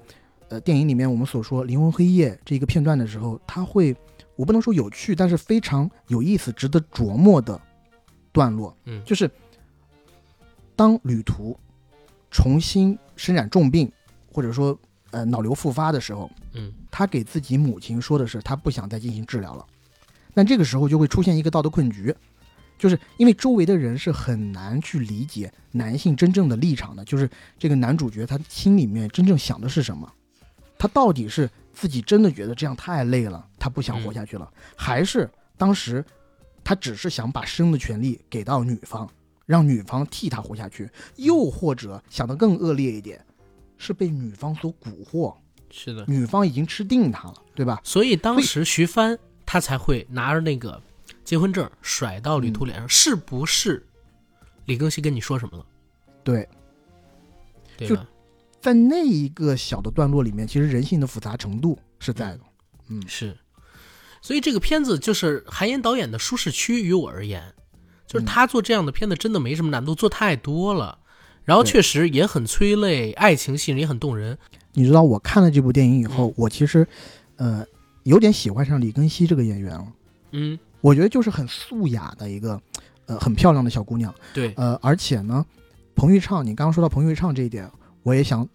呃电影里面我们所说“灵魂黑夜”这个片段的时候，它会我不能说有趣，但是非常有意思、值得琢磨的段落，嗯。就是当旅途重新身染重病，或者说呃脑瘤复发的时候，嗯他给自己母亲说的是他不想再进行治疗了。但这个时候就会出现一个道德困局，就是因为周围的人是很难去理解男性真正的立场的，就是这个男主角他心里面真正想的是什么，他到底是自己真的觉得这样太累了，他不想活下去了，还是当时他只是想把生的权利给到女方，让女方替他活下去，又或者想得更恶劣一点，是被女方所蛊惑，是的。女方已经吃定他了，对吧？所以当时徐帆他才会拿着那个结婚证甩到旅途脸上，是不是？李庚希跟你说什么了？对，就对吧？在那一个小的段落里面，其实人性的复杂程度是在的。嗯是，所以这个片子就是韩延导演的舒适区。于我而言，就是嗯他做这样的片子真的没什么难度，做太多了。然后确实也很催泪，爱情戏也很动人。你知道我看了这部电影以后，嗯我其实，呃，有点喜欢上李庚希这个演员了。嗯，我觉得就是很素雅的一个，呃，很漂亮的小姑娘。对，呃，而且呢，彭昱畅，你刚刚说到彭昱畅这一点，我也想，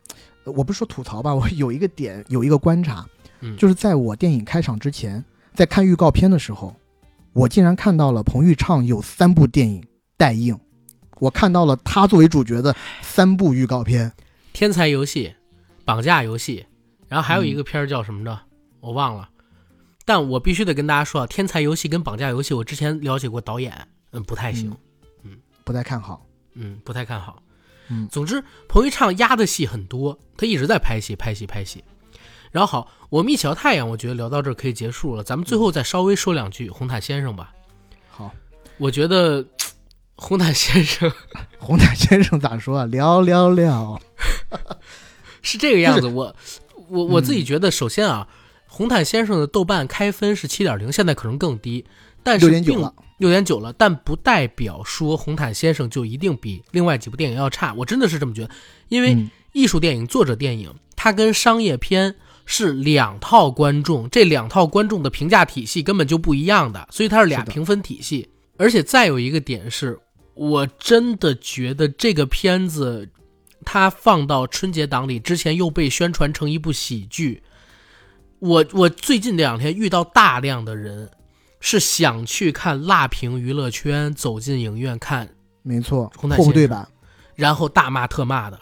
呃我不是说吐槽吧，我有一个点，有一个观察，嗯就是在我电影开场之前，在看预告片的时候，我竟然看到了彭昱畅有三部电影待映，我看到了他作为主角的三部预告片。天才游戏、绑架游戏，然后还有一嗯个片儿叫什么的，我忘了。但我必须得跟大家说啊，天才游戏跟绑架游戏，我之前了解过导演，嗯，不太行，嗯不太看好。嗯，不太看好。嗯总之，彭昱畅压的戏很多，他一直在拍戏、拍戏、拍戏。然后好，我们一起聊太阳，我觉得聊到这儿可以结束了。咱们最后再稍微说两句红毯先生吧。好，我觉得 红毯先生 红毯先生咋说啊？聊聊聊。是这个样子。我我我自己嗯觉得，首先啊，红毯先生的豆瓣开分是七点零，现在可能更低，但是并六点九了。六点九了，但不代表说红毯先生就一定比另外几部电影要差。我真的是这么觉得，因为嗯艺术电影、作者电影，它跟商业片是两套观众，这两套观众的评价体系根本就不一样的，所以它是俩评分体系。而且再有一个点是，我真的觉得这个片子，它放到春节档里之前又被宣传成一部喜剧。我我最近这两天遇到大量的人是想去看辣评娱乐圈，走进影院看，没错，红毯先生货不对版，然后大骂特骂的。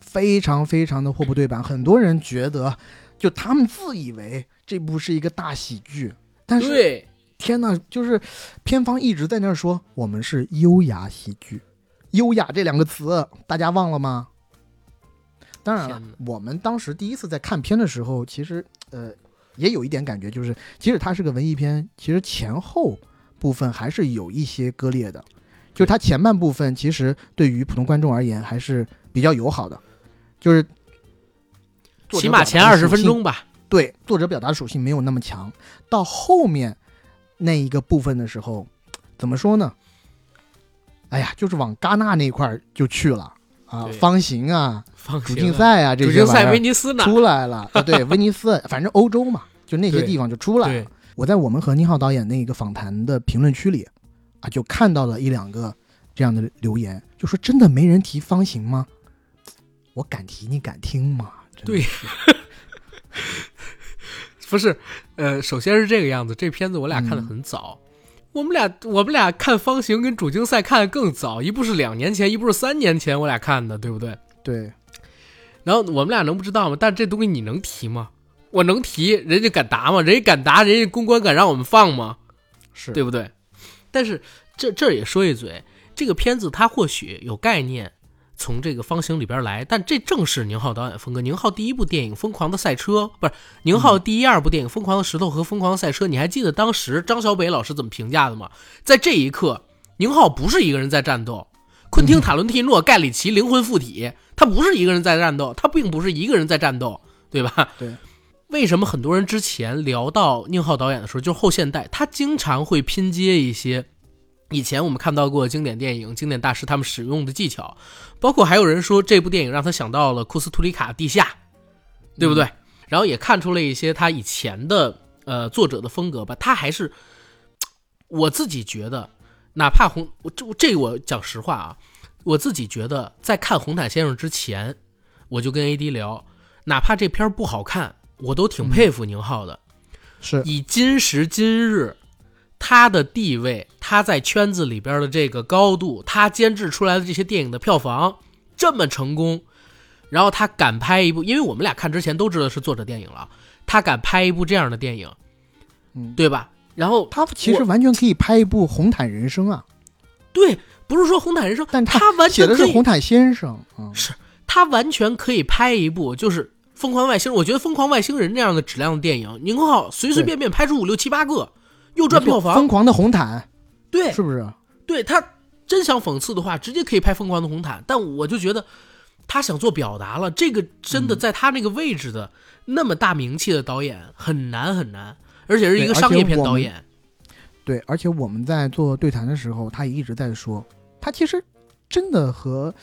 非常非常的货不对版。很多人觉得，就他们自以为这部是一个大喜剧，但是对，天呐，就是片方一直在那儿说我们是优雅喜剧，优雅这两个词大家忘了吗？当然了，我们当时第一次在看片的时候，其实呃也有一点感觉，就是即使它是个文艺片，其实前后部分还是有一些割裂的。就它前半部分其实对于普通观众而言还是比较友好的，就是起码前二十分钟吧。对作者表达的属性没有那么强，到后面那一个部分的时候，怎么说呢？哎呀，就是往戛纳那块儿就去了啊，方形啊，主竞赛啊这主竞赛些玩意儿威尼斯呢？出来了啊，对，威尼斯，反正欧洲嘛，就那些地方就出来了。我在我们和宁浩导演那个访谈的评论区里啊，就看到了一两个这样的留言，就说真的没人提方形吗？我敢提，你敢听吗？对 不是，呃，首先是这个样子，这片子我俩看的嗯很早，我们俩我们俩看方形跟主竞赛看的更早，一部是两年前，一部是三年前，我俩看的，对不对？对，然后我们俩能不知道吗？但这东西你能提吗？我能提，人家敢答吗？人家敢答，人家公关敢让我们放吗？是对不对？但是这这儿也说一嘴，这个片子它或许有概念从这个方形里边来，但这正是宁浩导演风格。宁浩第一部电影《疯狂的赛车》不是宁浩第一、二部电影《疯狂的石头》和《疯狂的赛车》，你还记得当时张小北老师怎么评价的吗？在这一刻，宁浩不是一个人在战斗，昆汀·塔伦蒂诺、盖里奇灵魂附体，他不是一个人在战斗，他并不是一个人在战斗，对吧？对。为什么很多人之前聊到宁浩导演的时候，就是后现代，他经常会拼接一些以前我们看到过经典电影、经典大师他们使用的技巧，包括还有人说这部电影让他想到了库斯图里卡《地下》，对不对？然后也看出了一些他以前的呃作者的风格吧。他还是我自己觉得，哪怕红我这这我讲实话啊，我自己觉得在看《红毯先生》之前，我就跟 AD 聊，哪怕这片儿不好看，我都挺佩服宁浩的。是以今时今日他的地位，他在圈子里边的这个高度，他监制出来的这些电影的票房这么成功，然后他敢拍一部，因为我们俩看之前都知道是作者电影了，他敢拍一部这样的电影，嗯。对吧？然后他其实完全可以拍一部《红毯人生》啊，对，不是说红毯人生，但他完全写的全是红毯先生啊，他完全可以拍一部就是《疯狂外星人》，我觉得《疯狂外星人》这样的质量的电影，宁浩随随便便拍出五六七八个，又赚票房，疯狂的红毯对，是不是？对他真想讽刺的话，直接可以拍《疯狂的红毯》，但我就觉得他想做表达了，这个真嗯的在他那个位置的、那么大名气的导演很难很难，而且是一个商业片导演。对，而且我们在做对谈的时候，他也一直在说，他其实真的和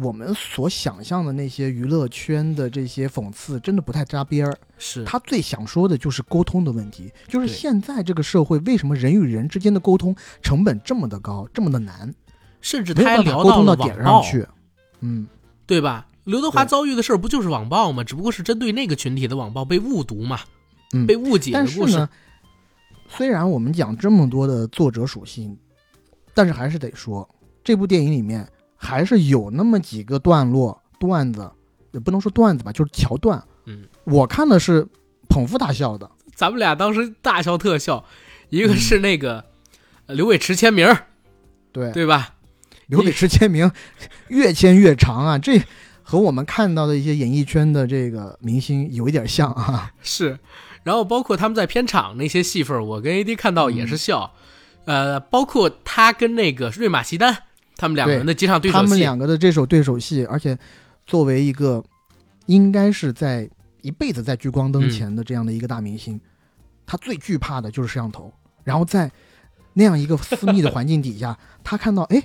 我们所想象的那些娱乐圈的这些讽刺真的不太扎边儿。是他最想说的就是沟通的问题，就是现在这个社会为什么人与人之间的沟通成本这么的高，这么的难，甚至他还聊到点上，去。嗯，对吧？刘德华遭遇的事儿不就是网暴吗？只不过是针对那个群体的网暴被误读嘛，嗯被误解的但是。呢，虽然我们讲这么多的作者属性，但是还是得说，这部电影里面还是有那么几个段落段子，也不能说段子吧，就是桥段。嗯，我看的是捧腹大笑的。咱们俩当时大笑特笑，一嗯个是那个、呃刘伟驰签名，对，对吧？刘伟驰签名越签越长啊，这和我们看到的一些演艺圈的这个明星有一点像啊。是，然后包括他们在片场那些戏份，我跟 AD 看到也是嗯笑，呃，包括他跟那个瑞玛席丹他们两个人的几场对手戏，他们两个的这首对手戏，而且作为一个应该是在一辈子在聚光灯前的这样的一个大明星，他最惧怕的就是摄像头。然后在那样一个私密的 环境底下，他看到哎，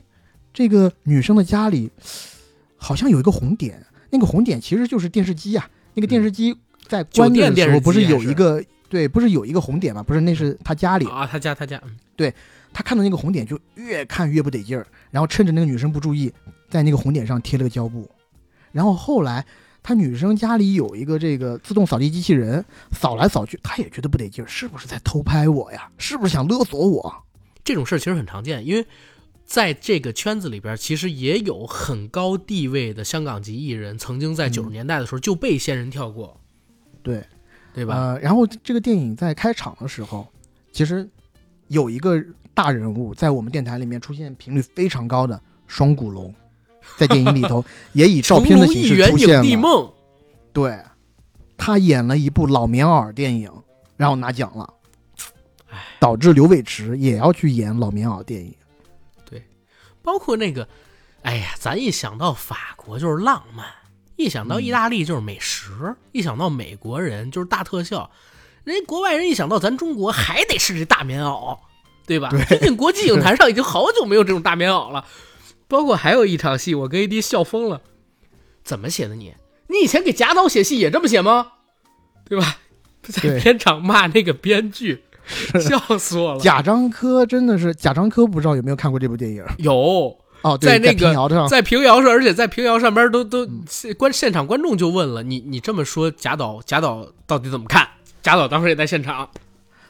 这个女生的家里好像有一个红点，那个红点其实就是电视机啊，那个电视机在关酒店键的时候，不是有一个对，不是有一个红点吗？不是，那是他家里，啊，他家他家，嗯他看到那个红点就越看越不得劲儿，然后趁着那个女生不注意，在那个红点上贴了个胶布，然后后来他女生家里有一个这个自动扫地机器人，扫来扫去，他也觉得不得劲儿，是不是在偷拍我呀？是不是想勒索我？这种事儿其实很常见，因为在这个圈子里边，其实也有很高地位的香港籍艺人，曾经在嗯九十年代的时候就被仙人跳过，对，对吧？呃，然后这个电影在开场的时候，其实有一个大人物在我们电台里面出现频率非常高的双骨龙，在电影里头也以照片的形式出现对，他演了一部老棉袄电影，然后拿奖了，导致刘伟驰也要去演老棉袄电影。对。包括那个，哎呀，咱一想到法国就是浪漫，一想到意大利就是美食，一想到美国人就是大特效，人家国外人一想到咱中国还得是这大棉袄，对吧？对毕竟国际影坛上已经好久没有这种大棉袄了。包括还有一场戏，我跟 AD 笑疯了，怎么写的你？你以前给贾导写戏也这么写吗？对吧？在片场骂那个编剧，笑死我了。贾樟柯真的是贾樟柯，不知道有没有看过这部电影？有哦，对，在那个平遥上，在平遥上，而且在平遥上边都都嗯观现场观众就问了你，你这么说贾导贾导到底怎么看？贾导当时也在现场，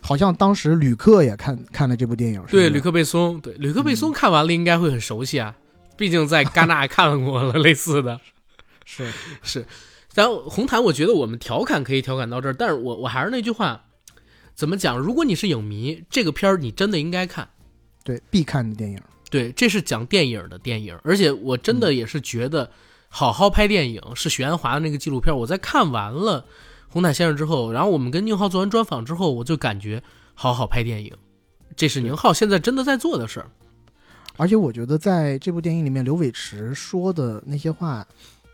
好像当时吕克也看看了这部电影，对吕克贝松，对吕克贝松看完了应该会很熟悉啊，毕竟在戛纳看过了类似的。是是，然后红毯，我觉得我们调侃可以调侃到这儿，但是我我还是那句话，怎么讲？如果你是影迷，这个片儿你真的应该看。对必看的电影。对，这是讲电影的电影，而且我真的也是觉得，好好拍电影是许鞍华的那个纪录片。我在看完了《红毯先生》之后，然后我们跟宁浩做完专访之后，我就感觉好好拍电影，这是宁浩现在真的在做的事儿。而且我觉得在这部电影里面，刘伟驰说的那些话，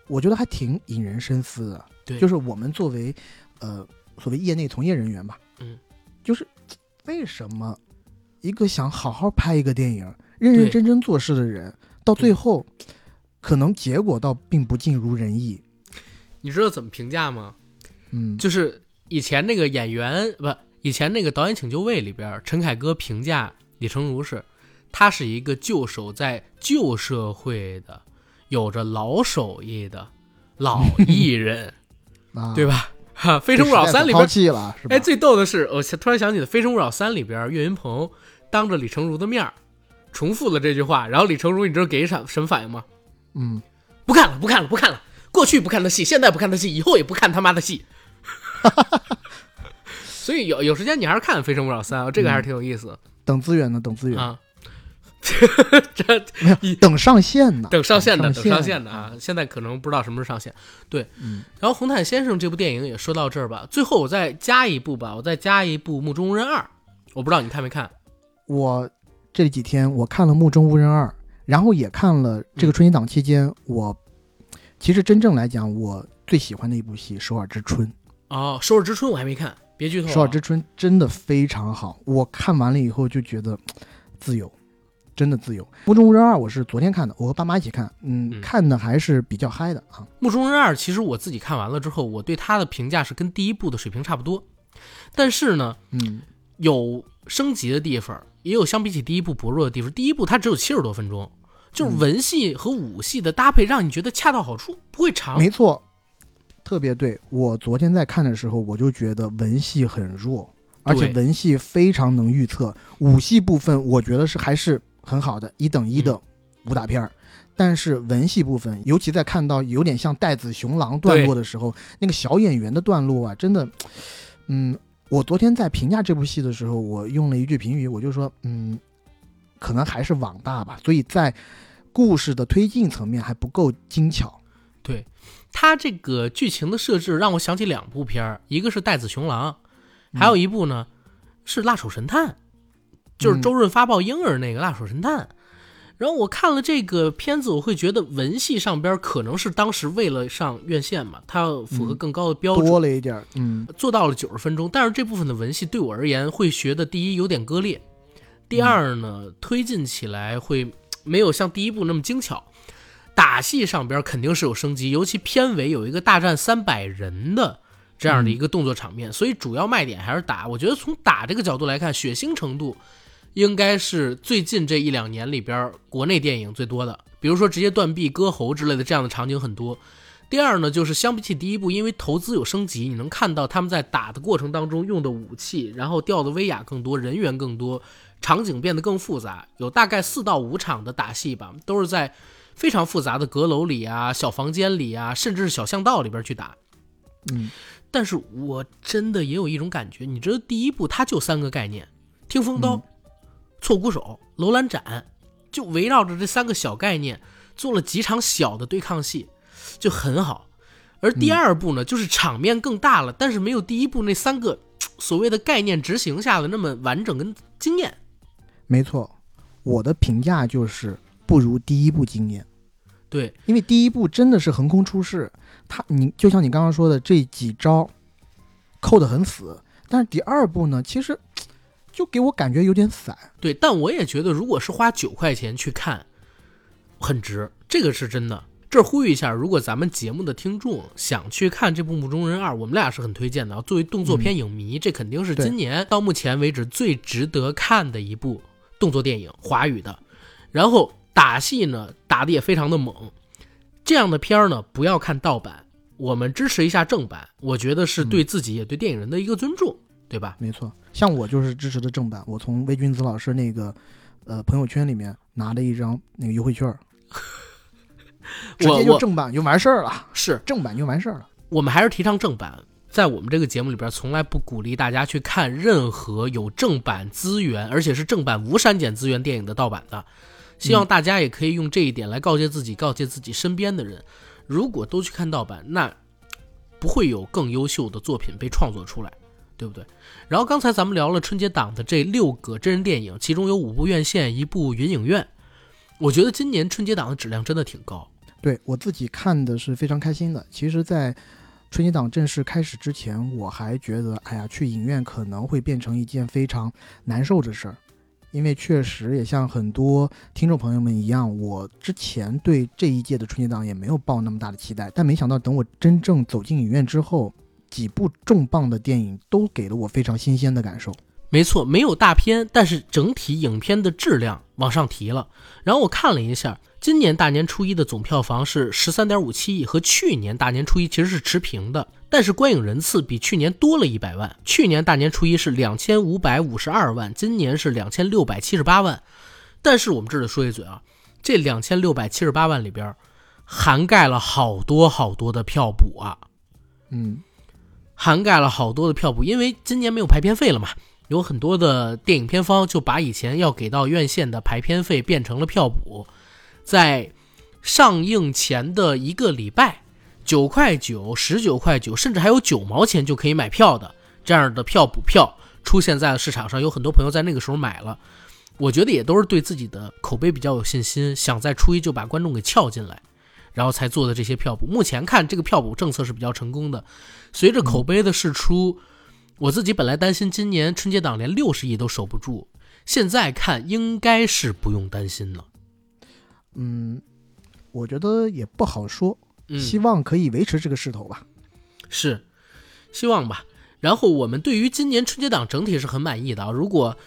我觉得还挺引人深思的。对就是我们作为呃所谓业内从业人员吧，嗯，就是 为什么一个想好好拍一个电影、认认真真做事的人，到最后可能结果倒并不尽如人意。你知道怎么评价吗？嗯，就是以前那个演员不，以前那个导演请就位里边，陈凯歌评价李成儒是，他是一个旧守在旧社会的，有着老手艺的老艺人，啊，对吧？哈，《非诚勿扰三》里边，弃了，是吧？哎，最逗的是，我突然想起了《非诚勿扰三》里边，岳云鹏当着李成儒的面儿重复了这句话，然后李成儒，你知道给啥什么反应吗？嗯，不看了，不看了，不看了。过去不看他戏，现在不看他戏，以后也不看他妈的戏。所以有有时间你还是看《非诚勿扰三》啊，这个还是挺有意思的、等资源呢，等资源，啊。这没有等上线呢，等上线的，等上上线的啊！现在可能不知道什么时候上线。对，嗯然后《红毯先生》这部电影也说到这儿吧。最后我再加一部吧，我再加一部《目中无人二》，我不知道你看没看。我这几天我看了《目中无人二》，然后也看了这个春节档期间，我其实真正来讲，我最喜欢的一部戏《首尔之春》。哦，《首尔之春》我还没看，别剧透、《啊。首尔之春》真的非常好，我看完了以后就觉得自由，真的自由。《目中无人二》我是昨天看的，我和爸妈一起看，嗯，嗯看的还是比较嗨的啊。目中无人二》其实我自己看完了之后，我对它的评价是跟第一部的水平差不多，但是呢，嗯，有升级的地方，也有相比起第一部薄弱的地方。第一部它只有七十多分钟，就是文戏和武戏的搭配让你觉得恰到好处，不会长。没错，特别对。我昨天在看的时候，我就觉得文戏很弱，而且文戏非常能预测。武戏部分，我觉得是还是很好的，一等一的武打片儿。但是文戏部分，尤其在看到有点像带子雄狼段落的时候，那个小演员的段落啊，真的，嗯，我昨天在评价这部戏的时候，我用了一句评语，我就说，嗯，可能还是网大吧，所以在故事的推进层面还不够精巧。对它这个剧情的设置让我想起两部片儿，一个是《带子雄狼》，还有一部呢是《辣手神探》，就是周润发抱婴儿那个《辣手神探》。然后我看了这个片子，我会觉得文戏上边可能是当时为了上院线嘛，它要符合更高的标准，多了一点儿，嗯，做到了九十分钟。但是这部分的文戏对我而言会学的，第一有点割裂，第二呢推进起来会没有像第一部那么精巧。打戏上边肯定是有升级，尤其片尾有一个大战三百人的这样的一个动作场面，所以主要卖点还是打。我觉得从打这个角度来看，血腥程度应该是最近这一两年里边国内电影最多的。比如说直接断臂、割喉之类的这样的场景很多。第二呢，就是相比起第一部，因为投资有升级，你能看到他们在打的过程当中用的武器，然后调的威亚更多，人员更多，场景变得更复杂，有大概四到五场的打戏吧，都是在非常复杂的阁楼里啊、小房间里啊，甚至是小巷道里边去打。嗯，但是我真的也有一种感觉，你知道第一部它就三个概念：听风刀、错骨手、楼兰斩，就围绕着这三个小概念做了几场小的对抗戏，就很好。而第二部呢，就是场面更大了，但是没有第一部那三个所谓的概念执行下的那么完整跟惊艳。没错，我的评价就是不如第一部惊艳，对，因为第一部真的是横空出世，他你就像你刚刚说的这几招扣得很死，但是第二部呢，其实就给我感觉有点散。对，但我也觉得，如果是花九块钱去看，很值，这个是真的。这儿呼吁一下，如果咱们节目的听众想去看这部《目中人二》，我们俩是很推荐的啊。作为动作片影迷，这肯定是今年到目前为止最值得看的一部动作电影，华语的。然后打戏呢，打的也非常的猛。这样的片儿呢，不要看盗版，我们支持一下正版，我觉得是对自己也对电影人的一个尊重，对吧？没错，像我就是支持的正版，我从魏君子老师那个呃朋友圈里面拿了一张那个优惠券儿，直接就正版就完事儿了，是正版就完事儿了。我们还是提倡正版，在我们这个节目里边，从来不鼓励大家去看任何有正版资源，而且是正版无删减资源电影的盗版的。希望大家也可以用这一点来告诫自己，告诫自己身边的人，如果都去看盗版，那不会有更优秀的作品被创作出来，对不对？然后刚才咱们聊了春节档的这六个真人电影，其中有五部院线，一部云影院。我觉得今年春节档的质量真的挺高。对我自己看的是非常开心的。其实，在春节档正式开始之前，我还觉得，哎呀，去影院可能会变成一件非常难受的事儿，因为确实也像很多听众朋友们一样，我之前对这一届的春节档也没有抱那么大的期待，但没想到等我真正走进影院之后，几部重磅的电影都给了我非常新鲜的感受。没错，没有大片，但是整体影片的质量往上提了。然后我看了一下，今年大年初一的总票房是十三点五七亿，和去年大年初一其实是持平的，但是观影人次比去年多了一百万。去年大年初一是两千五百五十二万，今年是两千六百七十八万。但是我们这里说一嘴啊，这两千六百七十八万里边，涵盖了好多好多的票补啊。嗯，涵盖了好多的票补，因为今年没有排片费了嘛，有很多的电影片方就把以前要给到院线的排片费变成了票补，在上映前的一个礼拜，九块九、十九块九，甚至还有九毛钱就可以买票的这样的票补票出现在了市场上，有很多朋友在那个时候买了。我觉得也都是对自己的口碑比较有信心，想在初一就把观众给撬进来，然后才做的这些票补。目前看这个票补政策是比较成功的，随着口碑的释出，我自己本来担心今年春节档连六十亿都守不住，现在看应该是不用担心了。嗯，我觉得也不好说，嗯，希望可以维持这个势头吧。是，希望吧。然后我们对于今年春节档整体是很满意的啊。如果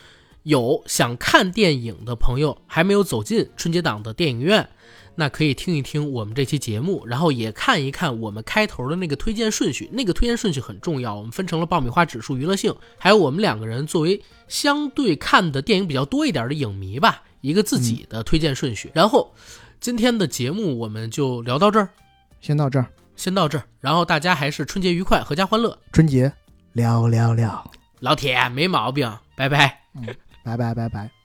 有想看电影的朋友还没有走进春节档的电影院，那可以听一听我们这期节目，然后也看一看我们开头的那个推荐顺序。那个推荐顺序很重要，我们分成了爆米花指数、娱乐性，还有我们两个人作为相对看的电影比较多一点的影迷吧，一个自己的推荐顺序。然后今天的节目我们就聊到这儿，先到这儿，先到这儿。然后大家还是春节愉快，阖家欢乐。春节聊聊聊，老铁，没毛病，拜拜。嗯拜拜拜拜。